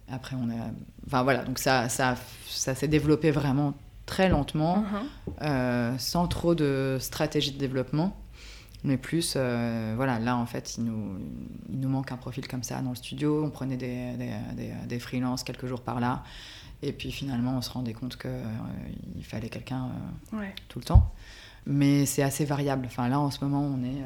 Après on a, enfin voilà, donc ça, ça, ça s'est développé vraiment très lentement Mhm. euh, sans trop de stratégie de développement. Mais plus, euh, voilà, là en fait, il nous, il nous manque un profil comme ça dans le studio. On prenait des, des, des, des freelances quelques jours par là. Et puis finalement, on se rendait compte qu'il fallait quelqu'un euh, Ouais. tout le temps. Mais c'est assez variable. Enfin, là en ce moment, on est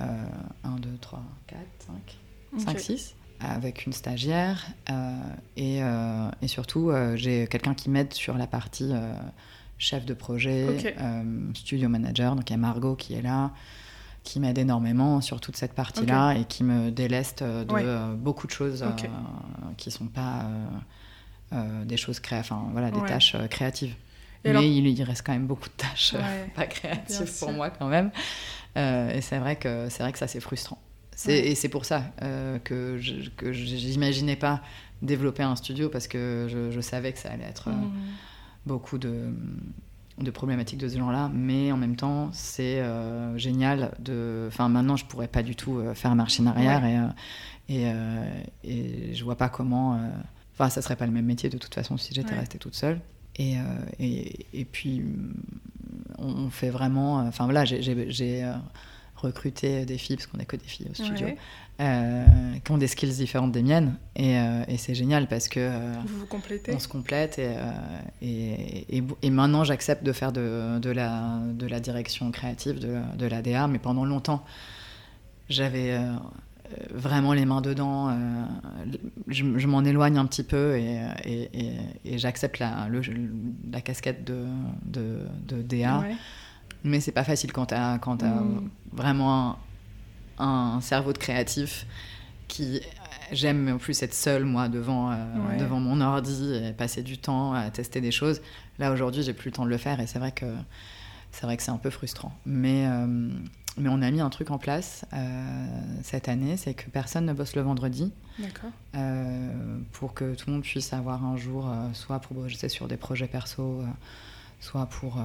euh, 1, 2, 3, 4, 5, 5, Ok. 6, avec une stagiaire. euh, et, euh, et surtout, euh, j'ai quelqu'un qui m'aide sur la partie chef de projet, studio manager. Donc il y a Margot qui est là, qui m'aide énormément sur toute cette partie-là et qui me déleste de Ouais. beaucoup de choses qui sont pas des choses créatives, enfin voilà, des Ouais. tâches créatives. Et Mais alors- il, il reste quand même beaucoup de tâches Ouais, pas créatives pour moi quand même. Euh, et c'est vrai que c'est vrai que ça c'est frustrant. Et c'est pour ça euh, que je que j'imaginais pas développer un studio parce que je, je savais que ça allait être euh, Mhm. beaucoup de, de problématiques de ce genre-là, mais en même temps c'est euh, génial de. Enfin maintenant je pourrais pas du tout faire marche en arrière et, et, et je vois pas comment. Enfin ça serait pas le même métier de toute façon si j'étais Ouais. restée toute seule. Et, et, puis, on on fait vraiment. Enfin, voilà, j'ai- j'ai, euh, des filles, parce qu'on n'a que des filles au studio, Ouais. euh, qui ont des skills différentes des miennes. Et, euh, et c'est génial parce que. euh, Vous vous complétez on se complète et, et, maintenant j'accepte de faire de, de, la, de la direction créative, de, de la DA, mais pendant longtemps j'avais vraiment les mains dedans, je, je m'en éloigne un petit peu et, j'accepte la, le- la casquette de, de, de DA, Ouais. mais c'est pas facile quand t'as quand t'as Mm. Vraiment un, un cerveau de créatif qui j'aime en plus être seule moi devant euh, Ouais. devant mon ordi et passer du temps à tester des choses là aujourd'hui j'ai plus le temps de le faire et c'est vrai que c'est vrai que c'est un peu frustrant mais euh, mais on a mis un truc en place euh, cette année c'est que personne ne bosse le vendredi D'accord. pour que tout le monde puisse avoir un jour soit pour bosser sur des projets perso soit pour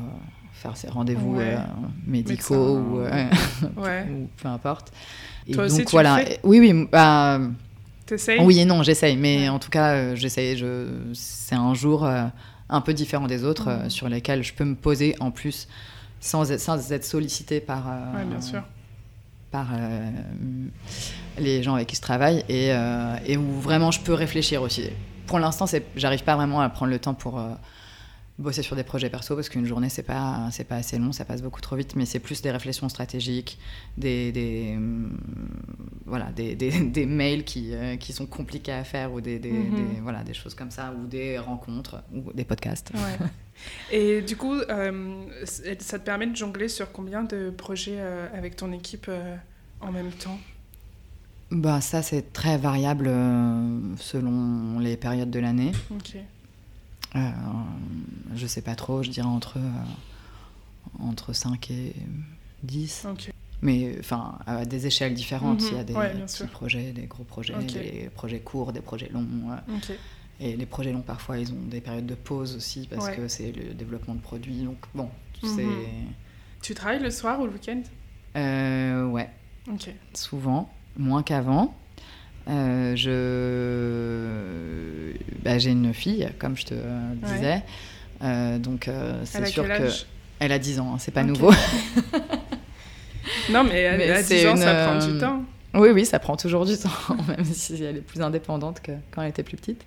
faire ses rendez-vous Ouais. euh, médicaux ou, euh, Ouais. ou peu importe. Et Toi donc aussi, tu le voilà. fais Oui, oui, bah, T'essayes oui et non, j'essaye. Mais Ouais. en tout cas, euh, j'essaye. Je... C'est un jour un peu différent des autres Mhm. sur lesquels je peux me poser en plus sans être, sans être sollicité par, Ouais, bien sûr. par euh, les gens avec qui je travaille et, euh, et où vraiment je peux réfléchir aussi. Pour l'instant, j'arrive pas vraiment à prendre le temps pour bosser sur des projets perso parce qu'une journée c'est pas c'est pas assez long, ça passe beaucoup trop vite, mais c'est plus des réflexions stratégiques, des, des hum, voilà des, des, des mails qui, euh, qui sont compliqués à faire ou des, des, Mhm. des- voilà des choses comme ça ou des rencontres ou des podcasts. Ouais. Et du coup, euh, ça te permet de jongler sur combien de projets euh, avec ton équipe en même temps? Bah ça c'est très variable selon les périodes de l'année. Ok. Euh, je sais pas trop, je dirais entre, euh, entre 5 et 10. Ok. Mais enfin, à des échelles différentes. Mhm, Il y a des ouais, petits sûr. projets, des gros projets, des projets courts, des projets longs. euh. Et les projets longs, parfois, ils ont des périodes de pause aussi parce Ouais. que c'est le développement de produits. Donc bon, Mhm. c'est... Tu travailles le soir ou le week-end? Euh, ouais, Ok. souvent, moins qu'avant. Euh, je... bah, j'ai une fille, comme je te Ouais. disais. Euh, donc euh, c'est Elle a sûr que... Elle a 10 ans, hein, c'est pas nouveau. Non, mais Mais à 10 c'est ans, une, ça prend du temps. Oui, oui, ça prend toujours du temps, même si elle est plus indépendante que quand elle était plus petite.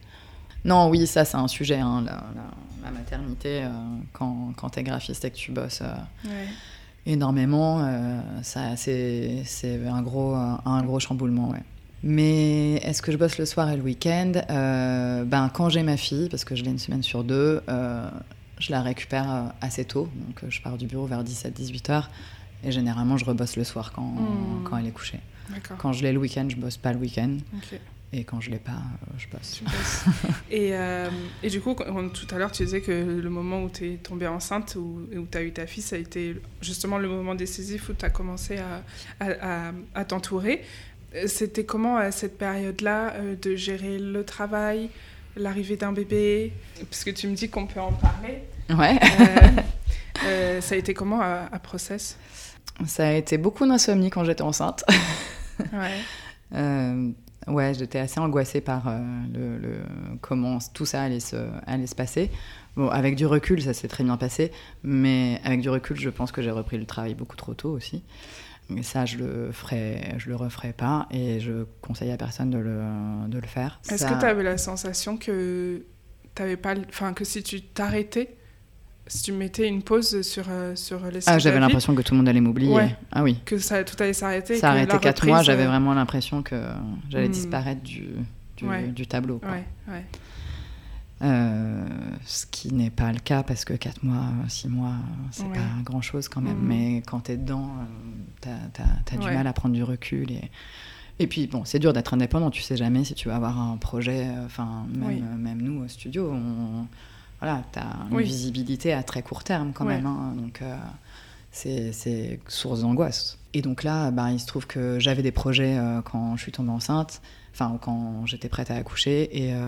Non, oui, ça c'est un sujet, hein, la, la- la maternité, euh, quand, quand t'es graphiste et que tu bosses euh, Ouais. énormément, euh, ça, c'est, un, gros, un, un gros chamboulement, ouais. Mais est-ce que je bosse le soir et le week-end? Ben, Quand j'ai ma fille, parce que je l'ai une semaine sur deux, euh, je la récupère euh, assez tôt, donc euh, je pars du bureau vers 17-18 heures, et généralement je rebosse le soir quand, Hmm. quand elle est couchée. Quand je l'ai le week-end, je bosse pas le week-end. Ok. Et quand je l'ai pas, je passe. et, et, du coup, tout à l'heure, tu disais que le moment où tu es tombée enceinte, où, où tu as eu ta fille, ça a été justement le moment décisif où tu as commencé à, à, à t'entourer. C'était comment à cette période-là de gérer le travail, l'arrivée d'un bébé? Parce que tu me dis qu'on peut en parler. Ouais. Euh, ça a été comment à, Process? Ça a été beaucoup d'insomnie quand j'étais enceinte. ouais. Euh, ouais, j'étais assez angoissée par euh, le, comment tout ça allait se, allait se passer. Bon, avec du recul, ça s'est très bien passé, mais avec du recul, je pense que j'ai repris le travail beaucoup trop tôt aussi. Mais ça, je le ferai, je le referai pas, et je conseille à personne de le, de le faire. Est-ce que tu avais la sensation que t'avais pas, enfin que si tu t'arrêtais, si tu mettais une pause sur, euh, sur les Ah, j'avais l'impression que tout le monde allait m'oublier. Ah oui. Que ça, tout allait s'arrêter. Ça arrêtait quatre mois, j'avais euh, vraiment l'impression que j'allais hmm. disparaître du, du, du tableau. Quoi. Ouais, ouais. Euh, ce qui n'est pas le cas parce que 4 mois, 6 mois, c'est pas grand chose quand même. Hmm. Mais quand tu es dedans, tu as, du mal à prendre du recul. Et, et puis, bon, c'est dur d'être indépendant. Tu sais jamais si tu vas avoir un projet. Enfin, même, même nous au studio, on voilà, tu as une visibilité à très court terme quand même. Hein. donc, euh, c'est source d'angoisse. Et donc là, bah, il se trouve que j'avais des projets euh, quand je suis tombée enceinte, enfin, quand j'étais prête à accoucher. Et, euh,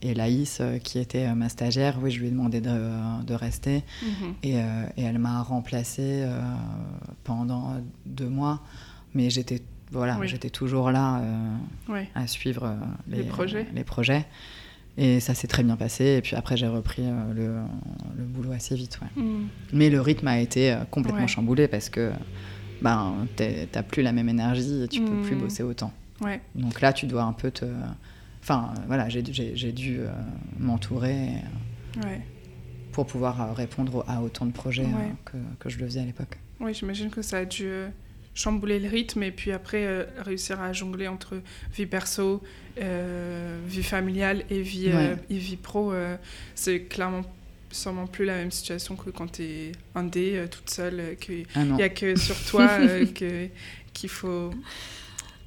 et Laïs, qui était ma stagiaire, oui, je lui ai demandé de, de rester. Mhm. et, et, elle m'a remplacée pendant deux mois. Mais j'étais voilà, j'étais toujours là à suivre les, les projets. Les projets. Et ça s'est très bien passé. Et puis après, j'ai repris euh, le, le, boulot assez vite. Ouais. Mm. Mais le rythme a été euh, complètement chamboulé parce que ben, t'as plus la même énergie et tu peux plus mm. bosser autant. Ouais. Donc là, tu dois un peu te. Enfin, voilà, j'ai dû euh, m'entourer pour pouvoir répondre à autant de projets que, que, je le faisais à l'époque. Oui, j'imagine que ça a dû chambouler le rythme et puis après euh, réussir à jongler entre vie perso, euh, vie familiale et vie, euh, et vie pro. c'est clairement sûrement plus la même situation que quand tu es indé, toute seule, qu'il ah n'y a que sur toi qu'il faut...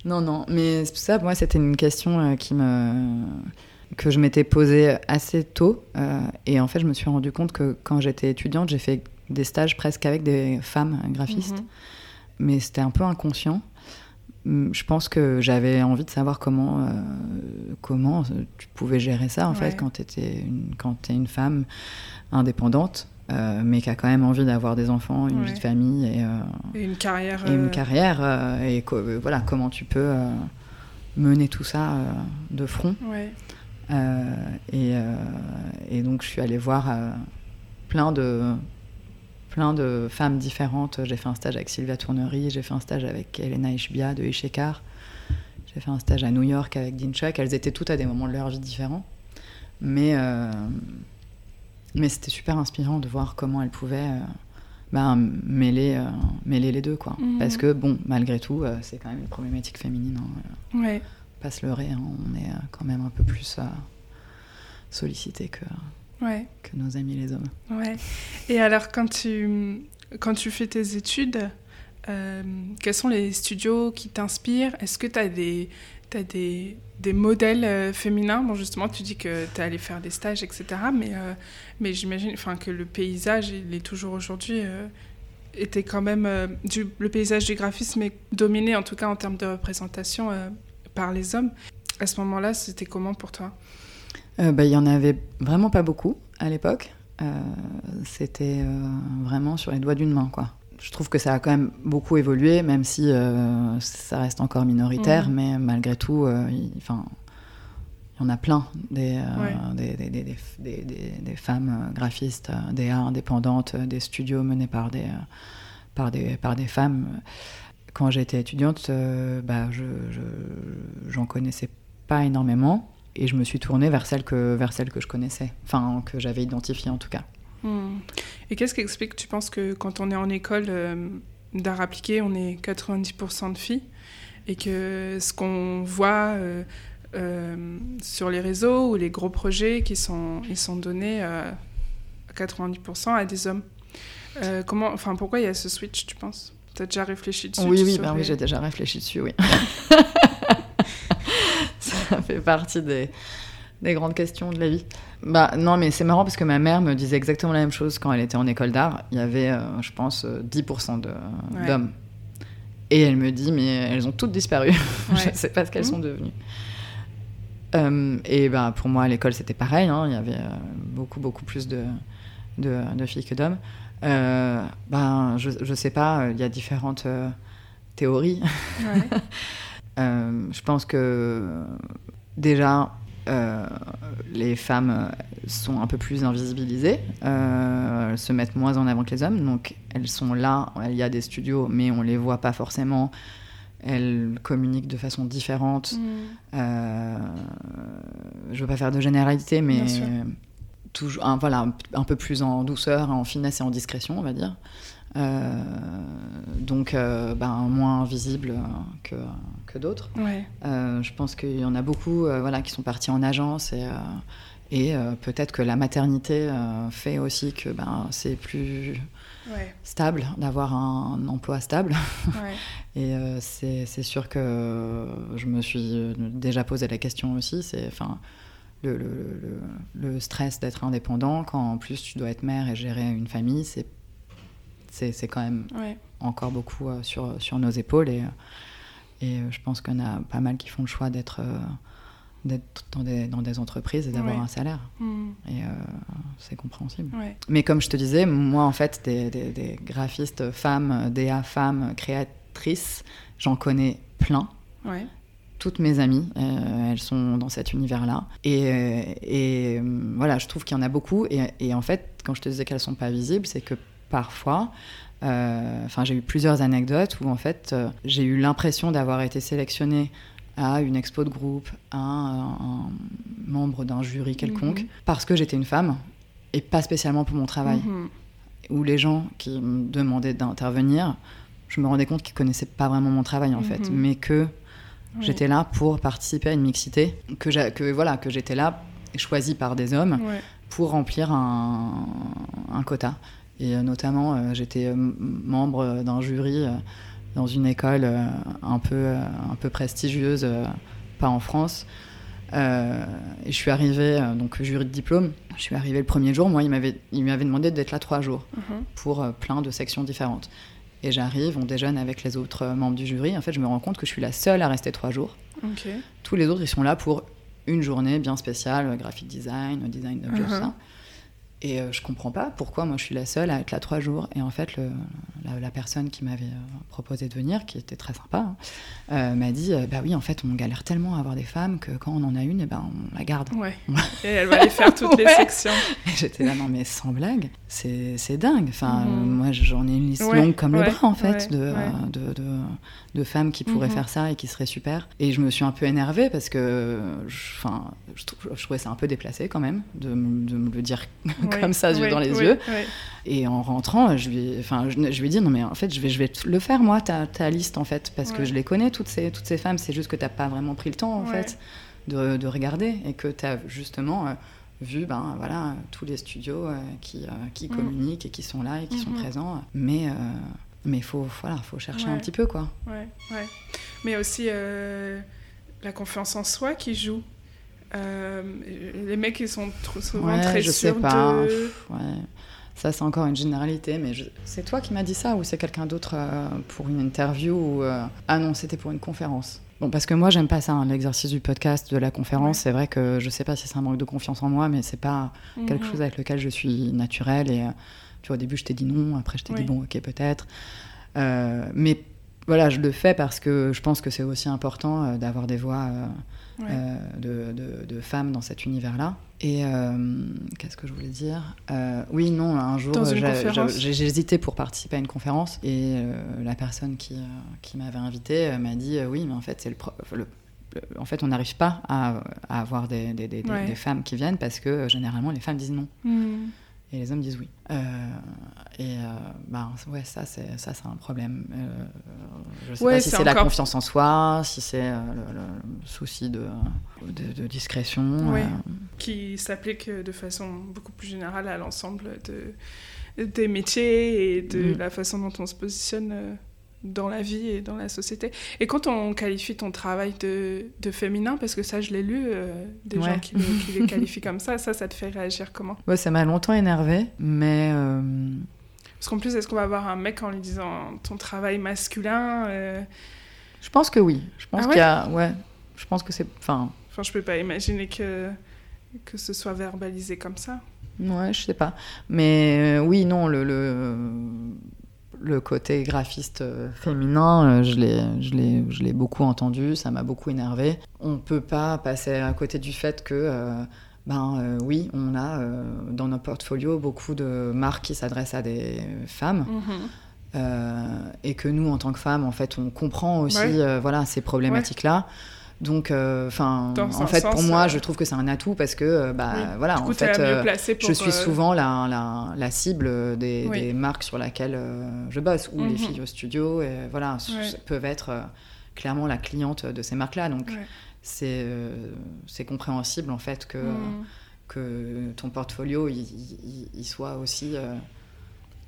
Non, non, mais c'est pour ça, moi, c'était une question qui me que je m'étais posée assez tôt. et en fait, je me suis rendu compte que quand j'étais étudiante, j'ai fait des stages presque avec des femmes graphistes. Mhm mais c'était un peu inconscient. Hum, je pense que j'avais envie de savoir comment, euh, comment tu pouvais gérer ça, en fait, quand tu es une femme indépendante. Euh, mais qui a quand même envie d'avoir des enfants, une vie de famille et, euh, et une carrière. Et une carrière. et voilà, comment tu peux mener tout ça de front. Et, et, donc, je suis allée voir plein de plein de femmes différentes. J'ai fait un stage avec Sylvia Tournery, j'ai fait un stage avec Elena Ishbia de Ishekar, j'ai fait un stage à New York avec Dean Chuck. Elles étaient toutes à des moments de leur vie différents. Mais, euh, mais c'était super inspirant de voir comment elles pouvaient euh, ben, mêler, euh, mêler les deux. Quoi. Mhm. Parce que, bon, malgré tout, c'est quand même une problématique féminine. Hein, ouais. Pas se leurrer, hein, on est quand même un peu plus sollicité que que nos amis les hommes. Ouais. Et alors, quand tu, quand tu fais tes études, euh, quels sont les studios qui t'inspirent? Est-ce que tu as des, as des, des modèles euh, féminins Bon, justement, tu dis que tu es allé faire des stages, etc. Mais, euh, mais j'imagine que le paysage, il est toujours aujourd'hui, était quand même. Du, le paysage du graphisme est dominé, en tout cas en termes de représentation, par les hommes. À ce moment-là, c'était comment pour toi? Euh, bah, il y en avait vraiment pas beaucoup à l'époque. Euh, c'était euh, vraiment sur les doigts d'une main, quoi. Je trouve que ça a quand même beaucoup évolué, même si ça reste encore minoritaire, mmh. mais malgré tout, enfin, il y en a plein des, des, des, des, femmes graphistes, des arts indépendantes, des studios menés par des, par des, par des femmes. Quand j'étais étudiante, bah, je, j'en connaissais pas énormément et je me suis tournée vers celle que, vers celle que je connaissais, enfin que j'avais identifiée en tout cas. Et qu'est-ce qui explique, tu penses que quand on est en école euh, d'art appliqué, on est 90% de filles et que ce qu'on voit euh, euh, sur les réseaux ou les gros projets qui sont, ils sont donnés à 90% à des hommes comment, enfin, Pourquoi il y a ce switch, tu penses? Tu as déjà réfléchi dessus Oui, oui, ben oui j'ai déjà réfléchi dessus, oui. ça fait partie des, des grandes questions de la vie. Bah non, mais c'est marrant parce que ma mère me disait exactement la même chose quand elle était en école d'art. Il y avait, euh, je pense, 10% d'hommes. Et elle me dit, mais elles ont toutes disparu. je ne sais pas ce qu'elles sont mmh. devenues. Euh, et ben, pour moi, à l'école, c'était pareil. Hein. Il y avait euh, beaucoup, beaucoup plus de, de, filles que d'hommes. Euh, ben, je ne sais pas, il y a différentes théories. je pense que déjà, les femmes sont un peu plus invisibilisées, elles se mettent moins en avant que les hommes, donc elles sont là, il y a des studios, mais on les voit pas forcément elles communiquent de façon différente. Mm. Euh, je ne veux pas faire de généralité, mais toujours, un, voilà, un, peu plus en douceur, en finesse et en discrétion, on va dire. Euh, donc, euh, ben, moins visible que, que d'autres. je pense qu'il y en a beaucoup voilà, qui sont partis en agence et, et peut-être que la maternité fait aussi que ben, c'est plus stable, d'avoir un emploi stable. Et euh, c'est sûr que je me suis déjà posé la question aussi. C'est enfin le, le, le, stress d'être indépendant quand en plus tu dois être mère et gérer une famille, c'est c'est quand même encore beaucoup euh, sur, sur nos épaules. Et, et je pense qu'on a pas mal qui font le choix d'être euh, d'être dans des, dans des entreprises et d'avoir un salaire. Hmm. Et euh, c'est compréhensible. Mais comme je te disais, moi, en fait, des, des, graphistes femmes, DA femmes, créatrices, j'en connais plein. Toutes mes amies, euh, elles sont dans cet univers-là. Et, euh, et voilà, je trouve qu'il y en a beaucoup. Et, et, en fait, quand je te disais qu'elles sont pas visibles, c'est que parfois, enfin, j'ai eu plusieurs anecdotes où en fait, j'ai eu l'impression d'avoir été sélectionnée à une expo de groupe, à un, membre d'un jury quelconque, mhm. parce que j'étais une femme et pas spécialement pour mon travail. Mhm. Où les gens qui me demandaient d'intervenir, je me rendais compte qu'ils connaissaient pas vraiment mon travail en fait, mhm. mais que j'étais là pour participer à une mixité, que, que voilà, que j'étais là choisie par des hommes pour remplir un, un, quota. Et euh, notamment, euh, j'étais euh, membre d'un jury dans une école un, peu, un peu prestigieuse, pas en France. et je suis arrivée, donc jury de diplôme, je suis arrivée le premier jour. Moi, il m'avait, demandé d'être là trois jours mhm. pour plein de sections différentes. Et j'arrive, on déjeune avec les autres membres du jury. En fait, je me rends compte que je suis la seule à rester trois jours. Tous les autres, ils sont là pour une journée bien spéciale, graphic design, design d'objets, tout mhm. ça. Et euh, je comprends pas pourquoi moi je suis la seule à être là trois jours. Et en fait, le, la, personne qui m'avait euh, proposé de venir, qui était très sympa, hein, euh, m'a dit Bah oui, en fait, on galère tellement à avoir des femmes que quand on en a une, eh ben, on la garde. Ouais. et elle va aller faire toutes les sections. Et j'étais là, non, mais sans blague, c'est dingue. Enfin, mhm. moi, j'en ai une liste longue comme le bras, en fait, de, de, de, de, femmes qui pourraient mhm. faire ça et qui seraient super. Et je me suis un peu énervée parce que enfin, je, je, trouvais ça un peu déplacé quand même de, de me le dire comme ça, dans les yeux. Et en rentrant, je lui, enfin, je, lui ai dit non mais en fait, je vais, je vais le faire moi, ta, ta liste en fait, parce que je les connais toutes ces, toutes ces femmes. C'est juste que tu n'as pas vraiment pris le temps en fait de, de, regarder et que tu as justement euh, vu ben voilà tous les studios euh, qui, euh, qui mm. communiquent et qui sont là et qui sont mm-hmm. présents. Mais mais faut voilà, faut chercher un petit peu quoi. Ouais, ouais. Mais aussi la confiance en soi qui joue. Euh, les mecs, ils sont trop, souvent très je sais pas. Ouais. Ça, c'est encore une généralité, mais c'est toi qui m'as dit ça ou c'est quelqu'un d'autre euh, pour une interview ou, euh, Ah non, c'était pour une conférence. Bon, parce que moi, j'aime pas ça, hein, l'exercice du podcast, de la conférence. C'est vrai que je sais pas si c'est un manque de confiance en moi, mais c'est pas quelque mhm. chose avec lequel je suis naturelle. Et tu vois, au début, je t'ai dit non, après, je t'ai dit bon, ok, peut-être. mais voilà, je le fais parce que je pense que c'est aussi important d'avoir des voix euh, de, de, femmes dans cet univers-là. Et euh, qu'est-ce que je voulais dire euh, Oui, non, un jour, j'ai hésité pour participer à une conférence et la personne qui, qui m'avait invité m'a dit oui, mais en fait, c'est le, en fait, on n'arrive pas à, avoir des, des, des, femmes qui viennent parce que généralement les femmes disent non. Hmm et les hommes disent oui. Euh, et euh, bah, ouais, ça c'est ça c'est un problème. Euh, je sais pas si c'est la confiance en soi, si c'est le, souci de, de, discrétion. Qui s'applique de façon beaucoup plus générale à l'ensemble de, des métiers et de mm. la façon dont on se positionne dans la vie et dans la société. Et quand on qualifie ton travail de, de féminin, parce que ça, je l'ai lu, euh, des gens qui, les qualifient comme ça, ça, ça te fait réagir comment? Ouais, Ça m'a longtemps énervé, mais... Euh, parce qu'en plus, est-ce qu'on va avoir un mec en lui disant ton travail masculin euh? Je pense que oui. Je pense ah qu'il y a... Ouais, je pense que c'est... Enfin... Enfin, je peux pas imaginer que, que ce soit verbalisé comme ça. Ouais, je sais pas. Mais oui, non, le, le le côté graphiste euh, féminin, euh, je l'ai beaucoup entendu, ça m'a beaucoup énervé. On ne peut pas passer à côté du fait que, euh, ben oui, on a dans nos portfolios beaucoup de marques qui s'adressent à des femmes. Mhm. et que nous, en tant que femmes, en fait, on comprend aussi voilà, ces problématiques-là. Donc, euh, enfin, en fait, pour moi, euh, je trouve que c'est un atout parce que, euh, bah, voilà, en fait, je suis souvent la, la, la cible des, marques sur lesquelles je bosse ou les mhm. filles au studio, et voilà, peuvent être clairement la cliente de ces marques-là. Donc, c'est c'est compréhensible en fait que mhm. que ton portfolio il, soit aussi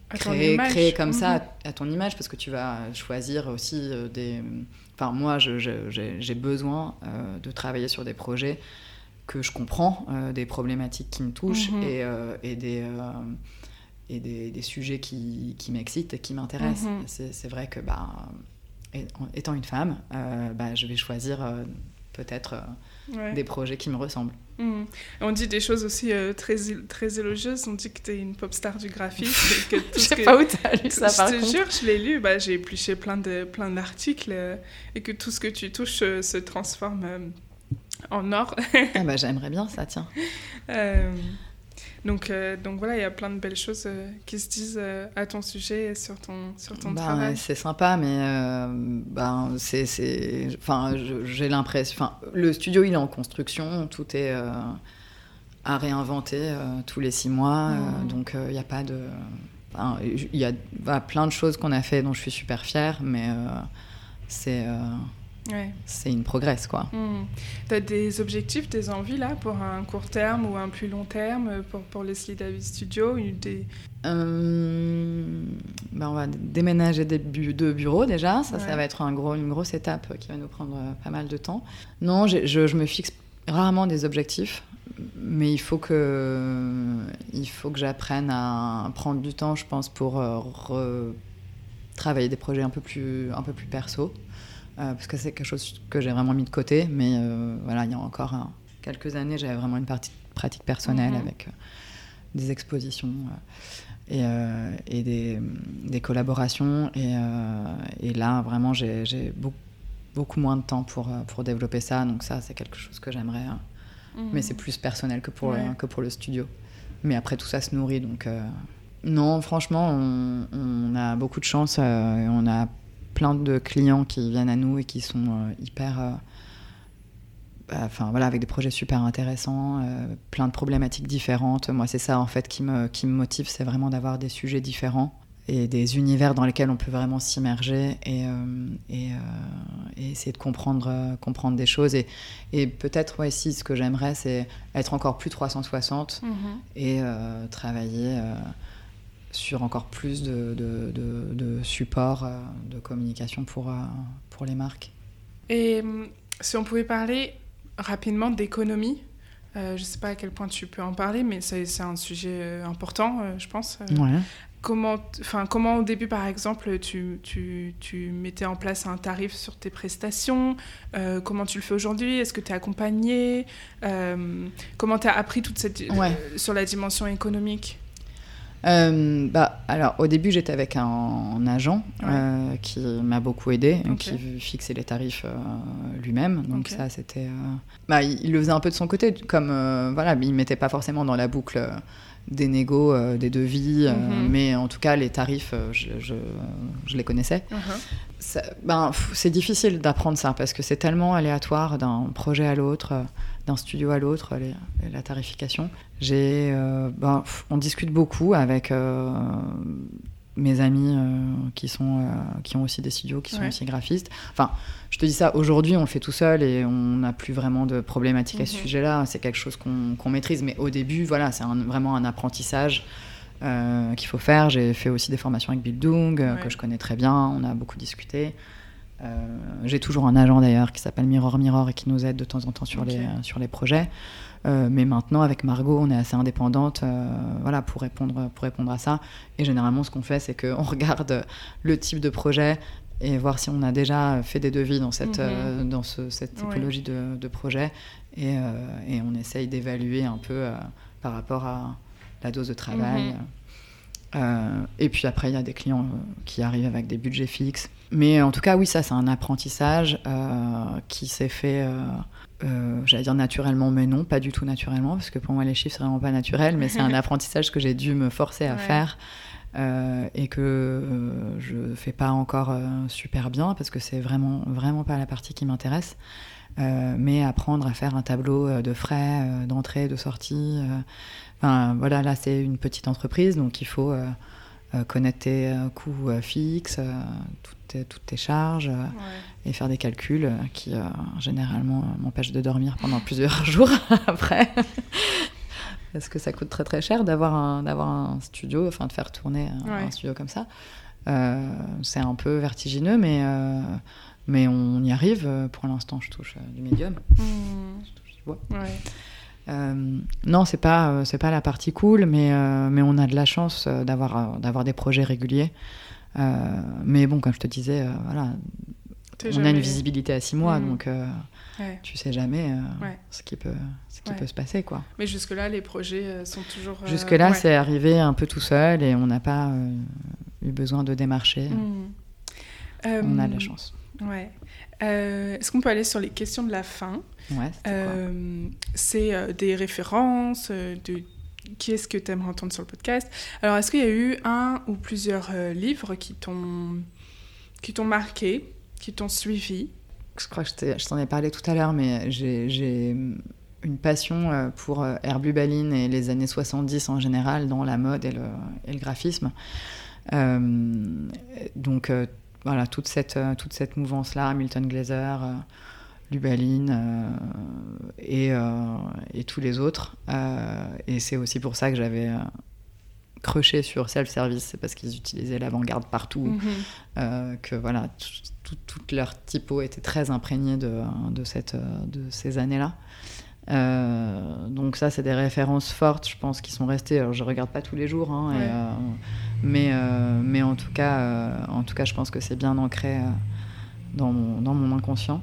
créé, comme ça mhm. à, ton image parce que tu vas choisir aussi des Enfin, moi, j'ai besoin euh, de travailler sur des projets que je comprends, euh, des problématiques qui me touchent mhm. et, euh, et, des, et des, des, sujets qui, qui m'excitent et qui m'intéressent. Mhm. C'est vrai que, bah, étant une femme, bah, je vais choisir peut-être des projets qui me ressemblent. Hmm. On dit des choses aussi euh, très, très élogieuses. On dit que tu es une pop star du graphisme. je sais pas où tu as lu ça, Je te jure, je l'ai lu. Bah, J'ai épluché plein d'articles plein euh, et que tout ce que tu touches euh, se transforme en or. ah bah, J'aimerais bien ça, tiens. Donc, euh, donc voilà, il y a plein de belles choses euh, qui se disent euh, à ton sujet et sur ton, sur ton bah, travail. C'est sympa, mais ben, c'est, enfin, j'ai l'impression. Enfin, le studio, il est en construction, tout est à réinventer tous les six mois, mmh. donc il n'y a pas de. Il y a bah, plein de choses qu'on a fait dont je suis super fière, mais c'est c'est une progresse, quoi. Hmm. Tu as des objectifs, des envies, là, pour un court terme ou un plus long terme, pour, pour Leslie David Studio des... Euh, ben on va déménager des bu de bureaux, déjà. Ça, ça va être un gros, une grosse étape qui va nous prendre euh, pas mal de temps. Non, je, je, me fixe rarement des objectifs, mais il faut que, il faut que j'apprenne à prendre du temps, je pense, pour euh, travailler des projets un peu plus, un peu plus perso. Euh, parce que c'est quelque chose que j'ai vraiment mis de côté. Mais euh, voilà, il y a encore quelques années, j'avais vraiment une partie pratique personnelle mhm. avec euh, des expositions et, et des, des, collaborations. Et, et, là, vraiment, j'ai beaucoup, beaucoup, moins de temps pour, pour développer ça. Donc ça, c'est quelque chose que j'aimerais. Hein. Mhm. Mais c'est plus personnel que pour, que pour le studio. Mais après, tout ça se nourrit. Donc non, franchement, on, on, a beaucoup de chance. on a plein de clients qui viennent à nous et qui sont euh, hyper. Euh, bah, enfin voilà, avec des projets super intéressants, euh, plein de problématiques différentes. Moi, c'est ça en fait qui me, qui me motive, c'est vraiment d'avoir des sujets différents et des univers dans lesquels on peut vraiment s'immerger et, et, essayer de comprendre, comprendre des choses. Et, et peut-être, ouais, si ce que j'aimerais, c'est être encore plus 360 mm-hmm. et travailler sur encore plus de, de, de, supports euh, de communication pour, euh, pour les marques. Et hum, si on pouvait parler rapidement d'économie, euh, je ne sais pas à quel point tu peux en parler, mais c'est un sujet important, je pense. Comment, comment au début, par exemple, tu, tu, tu, mettais en place un tarif sur tes prestations Comment tu le fais aujourd'hui Est-ce que tu es accompagné Comment tu as appris toute cette, sur la dimension économique? Euh, bah, alors, au début, j'étais avec un, agent euh, qui m'a beaucoup aidé, qui fixait les tarifs euh, lui-même. Donc, ça, c'était. Bah, il, le faisait un peu de son côté, comme. voilà, il ne mettait pas forcément dans la boucle des négos, des devis, mhm. mais en tout cas, les tarifs, je, je, les connaissais. Uh-huh. ben, c'est difficile d'apprendre ça parce que c'est tellement aléatoire d'un projet à l'autre d'un studio à l'autre, la tarification. J'ai, euh, ben, on discute beaucoup avec euh, mes amis euh, qui, sont, qui ont aussi des studios, qui sont aussi graphistes. Enfin, je te dis ça, aujourd'hui, on le fait tout seul et on n'a plus vraiment de problématiques à ce mhm. sujet-là. C'est quelque chose qu'on maîtrise, mais au début, voilà, c'est vraiment un apprentissage. qu'il faut faire. J'ai fait aussi des formations avec Bill Dung, que je connais très bien. On a beaucoup discuté. J'ai toujours un agent d'ailleurs qui s'appelle Mirror Mirror et qui nous aide de temps en temps sur, les, sur les projets. mais maintenant, avec Margot, on est assez indépendante voilà, pour, répondre, pour répondre à ça. Et généralement, ce qu'on fait, c'est qu'on regarde le type de projet, et voir si on a déjà fait des devis dans cette, euh, dans cette typologie de, projet. Et, euh, et, on essaye d'évaluer un peu euh, par rapport à la dose de travail. Mhm. et puis après, il y a des clients qui arrivent avec des budgets fixes. Mais en tout cas, oui, ça, c'est un apprentissage qui s'est fait, j'allais dire naturellement, mais non, pas du tout naturellement, parce que pour moi, les chiffres, c'est vraiment pas naturel, mais c'est un apprentissage que j'ai dû me forcer à faire. Euh, et que euh, je fais pas encore euh, super bien parce que c'est vraiment vraiment pas la partie qui m'intéresse. mais apprendre à faire un tableau de frais, d'entrée, de sortie. Enfin, voilà, là c'est une petite entreprise, donc il faut connaître tes coûts fixes, toutes, toutes, tes charges et faire des calculs qui généralement m'empêchent de dormir pendant plusieurs jours après parce que ça coûte très très cher d'avoir un, un studio, enfin de faire tourner un, studio comme ça. Euh, c'est un peu vertigineux, mais, euh, mais on y arrive. Pour l'instant, je touche euh, du médium. Mmh. Non, c'est pas c'est pas la partie cool, mais mais on a de la chance d'avoir d'avoir des projets réguliers. mais bon, comme je te disais, voilà, on a une visibilité à six mois, mmh. donc tu sais jamais euh, ce qui peut, ce qui peut se passer. quoi. Mais jusque-là, les projets euh, sont toujours. Euh, jusque-là, c'est arrivé un peu tout seul et on n'a pas eu besoin de démarcher. Hmm. on a de la chance. Ouais. Est-ce qu'on peut aller sur les questions de la fin Ouais, c'est des références de qui est-ce que tu aimerais entendre sur le podcast? Alors, est-ce qu'il y a eu un ou plusieurs livres qui t'ont marqué, qui t'ont suivi? Je crois que je t'en ai parlé tout à l'heure, mais j'ai une passion euh, pour euh, Herbubaline et les années 70 en général dans la mode et le, et le graphisme. Euh, donc voilà, toute cette, toute cette mouvance-là, Milton Glaser, Lubaline et, et, tous les autres. et c'est aussi pour ça que j'avais croché sur self-service, c'est parce qu'ils utilisaient l'avant-garde partout, mm-hmm. que voilà, toute leur typo était très imprégnée de, de, cette, de ces années-là. Euh, donc ça, c'est des références fortes, je pense, qui sont restées. Alors, je regarde pas tous les jours, hein, euh, euh, mais en tout cas, en tout cas, je pense que c'est bien ancré dans mon, dans, mon, inconscient.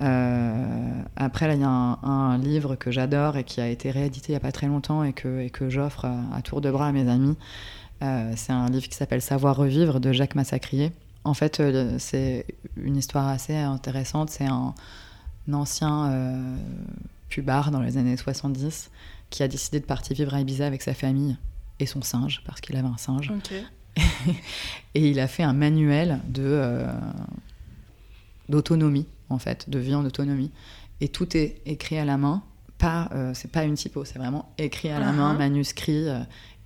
après, il y a un, livre que j'adore et qui a été réédité il y a pas très longtemps et que, et que j'offre à tour de bras à mes amis. c'est un livre qui s'appelle Savoir revivre de Jacques Massacrier. En fait, euh, c'est une histoire assez intéressante. C'est un, ancien euh, pubard dans les années 70 qui a décidé de partir vivre à Ibiza avec sa famille et son singe, parce qu'il avait un singe. et il a fait un manuel de euh, d'autonomie, en fait, de vie en autonomie. Et tout est écrit à la main. Pas, c'est pas une typo, c'est vraiment écrit à la main, uh-huh. manuscrit.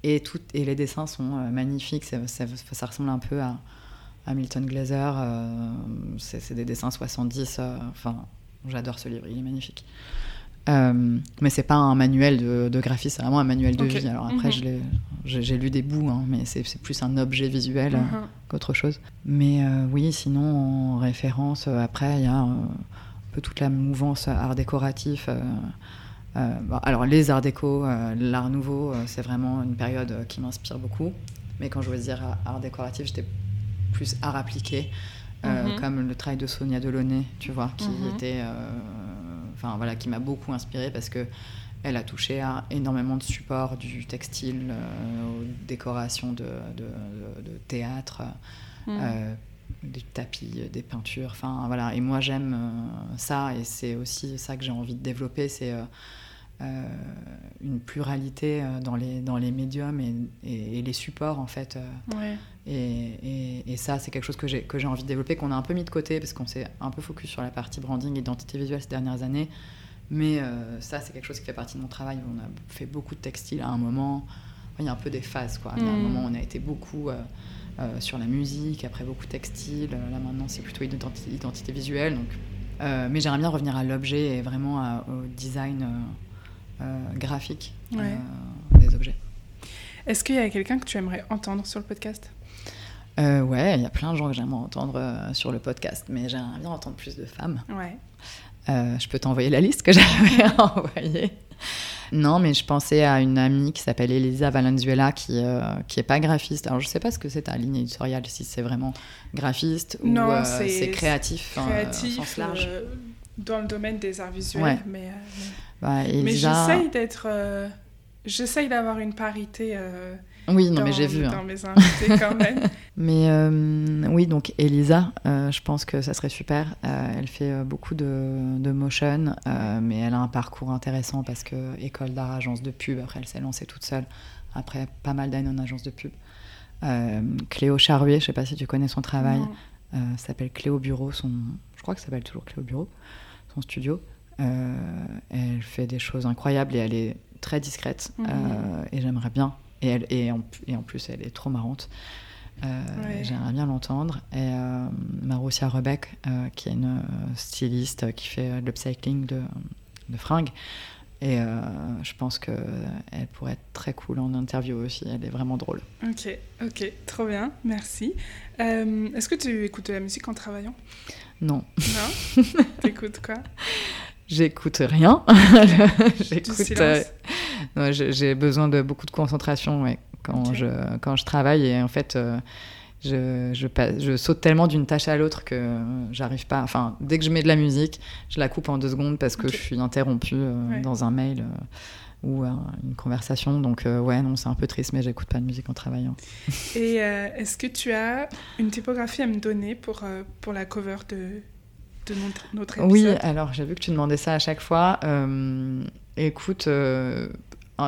et, tout, et les dessins sont magnifiques. ça, ressemble un peu à, Hamilton Glaser, euh, c'est des dessins 70. Euh, enfin, j'adore ce livre, il est magnifique. Euh, mais c'est pas un manuel de, graphisme, c'est vraiment un manuel de vie. Alors après, mhm. j'ai lu des bouts, hein, mais c'est plus un objet visuel mhm. qu'autre chose. Mais oui, sinon, en référence, après, il y a un peu toute la mouvance art décoratif. alors, les arts déco, l'art nouveau, c'est vraiment une période qui m'inspire beaucoup. Mais quand je veux dire art décoratif, j'étais plus art appliqué, euh, mhm. comme le travail de Sonia Delaunay, tu vois, qui était, euh, enfin voilà, qui m'a beaucoup inspiré parce que elle a touché à énormément de supports, du textile euh, aux décorations de, de, théâtre, mhm. des tapis, des peintures, enfin voilà. Et moi j'aime ça et c'est aussi ça que j'ai envie de développer, c'est euh, une pluralité euh, dans les, dans les médiums et, et, les supports en fait. Euh. Et, et, ça, c'est quelque chose que j'ai, que j'ai envie de développer, qu'on a un peu mis de côté parce qu'on s'est un peu focus sur la partie branding, identité visuelle ces dernières années. Mais ça, c'est quelque chose qui fait partie de mon travail. On a fait beaucoup de textiles à un moment. Il y a un peu des phases. Quoi. Il y a un mm. moment, on a été beaucoup sur la musique, après beaucoup de textiles. Là, maintenant, c'est plutôt identité, identité visuelle. Donc, mais j'aimerais bien revenir à l'objet et vraiment au design euh, graphique euh, des objets. Est-ce qu'il y a quelqu'un que tu aimerais entendre sur le podcast? Euh, Ouais, il y a plein de gens que j'aimerais entendre euh, sur le podcast, mais j'aimerais bien entendre plus de femmes. Ouais. Euh, je peux t'envoyer la liste que j'avais envoyée. Non, mais je pensais à une amie qui s'appelle Elisa Valenzuela, qui, euh, qui est pas graphiste. Alors, je sais pas ce que c'est ta ligne éditoriale, si c'est vraiment graphiste ou euh, c'est- créatif, hein, Créatif, au sens large. euh, dans le domaine des arts visuels. Ouais. Mais, Bah, mais j'essaye d'être. J'essaye d'avoir une parité Oui, non, dans, mais j'ai vu. hein. dans mes invités quand même. Mais euh, oui, donc Elisa, euh, je pense que ça serait super. Euh, elle fait beaucoup de, de motion, mais elle a un parcours intéressant parce que école d'art, agence de pub, après elle s'est lancée toute seule, après pas mal d'années en agence de pub. Cléo Charuet, je sais pas si tu connais son travail, s'appelle Cléo Bureau, son, je crois que ça s'appelle toujours Cléo Bureau, son studio. Elle fait des choses incroyables et elle est très discrète Mhm. et j'aimerais bien. Et, elle, et, en, et en plus, elle est trop marrante. Euh, Ouais. J'aimerais bien l'entendre. Et euh, Marussia euh, qui est une euh, styliste qui fait de l'upcycling de, de fringues. Et je pense qu'elle pourrait être très cool en interview aussi. Elle est vraiment drôle. Ok, ok, trop bien, merci. Est-ce que tu écoutes de la musique en travaillant? Non, Non? T'écoutes quoi? J'écoute rien. J'écoute. J'ai besoin de beaucoup de concentration ouais, quand, je, quand je travaille. Et en fait, euh, je, je, passe- je saute tellement d'une tâche à l'autre que j'arrive pas. Enfin, dès que je mets de la musique, je la coupe en deux secondes parce que je suis interrompue euh, Ouais. dans un mail euh, ou euh, une conversation. Donc, ouais, non, c'est un peu triste, mais j'écoute pas de musique en travaillant. Et est-ce que tu as une typographie à me donner pour, pour la cover de, de notre, notre épisode? Oui, alors j'ai vu que tu demandais ça à chaque fois. Écoute, euh,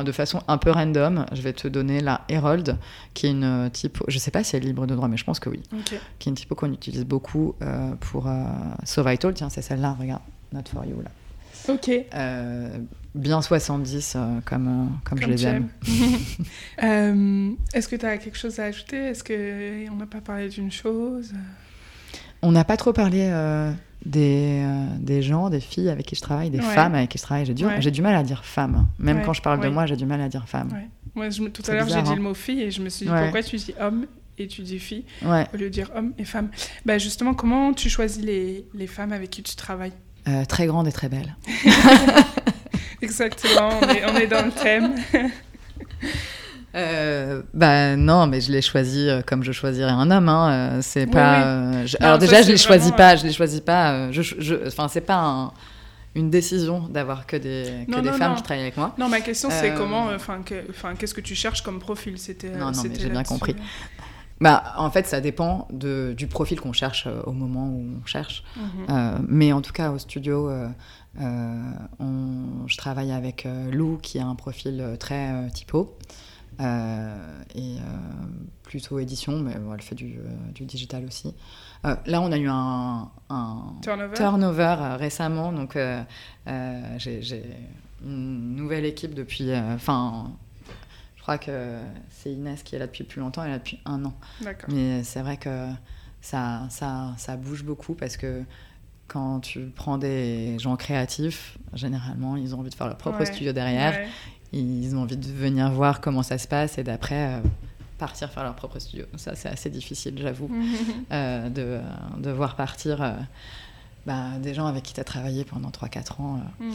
de façon un peu random, je vais te donner la Herald, qui est une euh, typo. Je sais pas si elle est libre de droit, mais je pense que oui. Ok, Qui est une typo qu'on utilise beaucoup euh, pour euh, So Vital. Tiens, c'est celle-là, regarde. Not for you, là. ok. Euh, bien 70, euh, comme, euh, comme, je les aime. aimes. Euh, Est-ce que tu as quelque chose à ajouter? Est-ce qu'on n'a pas parlé d'une chose? On n'a pas trop parlé euh, des, euh, des gens, des filles avec qui je travaille, des Ouais. femmes avec qui je travaille. J'ai du, Ouais. j'ai du mal à dire femme. Même Ouais, quand je parle de moi, j'ai du mal à dire femme. Moi, je tout à l'heure, j'ai dit hein. le mot fille et je me suis dit pourquoi tu dis homme et tu dis fille au lieu de dire homme et femme? Bah, Justement, comment tu choisis les, les femmes avec qui tu travailles? Euh, très grande et très belle. Exactement, on est, on est dans le thème. Euh, bah non, mais je l'ai choisi euh, comme je choisirais un homme. Hein. euh, c'est Oui, pas. oui. je- Non, Alors déjà, je les choisis pas. Je les choisis pas. je, je- Enfin, c'est pas un- une décision d'avoir que des, que Non, des femmes qui travaillent avec moi. Non, ma question, c'est Euh, comment, enfin, que- enfin, qu'est-ce que tu cherches comme profil? C'était. Non, non, mais j'ai bien compris. Bah, en fait, ça dépend de, du profil qu'on cherche euh, au moment où on cherche. Mhm. Euh, mais en tout cas, au studio, euh, on- je travaille avec Lou, qui a un profil très typo. Euh, et euh, plutôt édition, mais bon, elle fait du, euh, du digital aussi. Là, on a eu un, un Turnover? turnover récemment, donc j'ai une nouvelle équipe depuis. Enfin, je crois que c'est Inès qui est là depuis plus longtemps, elle est là depuis un an. Mais c'est vrai que ça, ça, ça bouge beaucoup parce que quand tu prends des gens créatifs, généralement, ils ont envie de faire leur propre Ouais, studio derrière. Ouais. Ils ont envie de venir voir comment ça se passe et d'après euh, partir faire leur propre studio. Ça, c'est assez difficile, j'avoue, euh, de, de voir partir euh, bah, des gens avec qui tu as travaillé pendant 3-4 ans Mhm.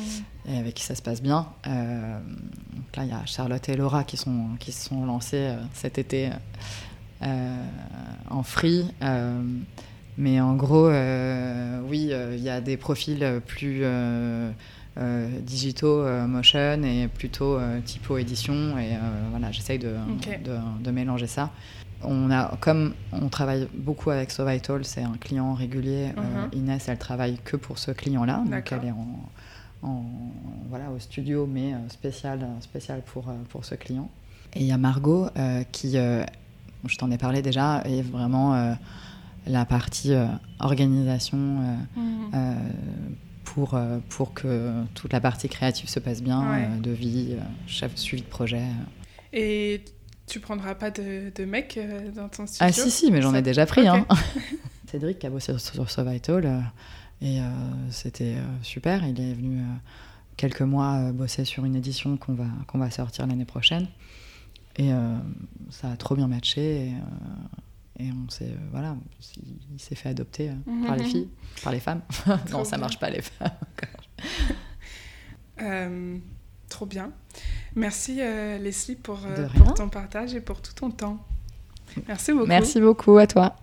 et avec qui ça se passe bien. Donc là, il y a Charlotte et Laura qui, sont, qui se sont lancées cet été en free. mais en gros, oui, il y a des profils plus digitaux, euh, motion et plutôt euh, typo édition. Et euh, voilà, j'essaye de, de, de mélanger ça. On a, comme on travaille beaucoup avec Sovital, c'est un client régulier. euh, Mhm. Inès, elle travaille que pour ce client-là, donc elle est en, en- voilà au studio, mais euh, spécial, spécial pour euh, pour ce client. Et il y a Margot euh, qui, euh, je t'en ai parlé déjà, est vraiment euh, la partie euh, organisation. euh, Mhm. euh, pour, euh, pour que toute la partie créative se passe bien, Ouais. euh, de vie, euh, chef suivi de projet. Et tu prendras pas de, de mec dans ton studio Ah si, si, mais j'en ai déjà pris. Hein. Cédric qui a bossé sur, sur Sovital euh, et euh, c'était super. Il est venu euh, quelques mois bosser sur une édition qu'on va, qu'on va sortir l'année prochaine. Et ça a trop bien matché. Et, et on s'est, voilà, il, s'est fait adopter par les mhm. filles, par les femmes. non, ça marche pas les femmes. trop bien. Merci Leslie pour, pour ton partage et pour tout ton temps. Merci beaucoup. Merci beaucoup à toi.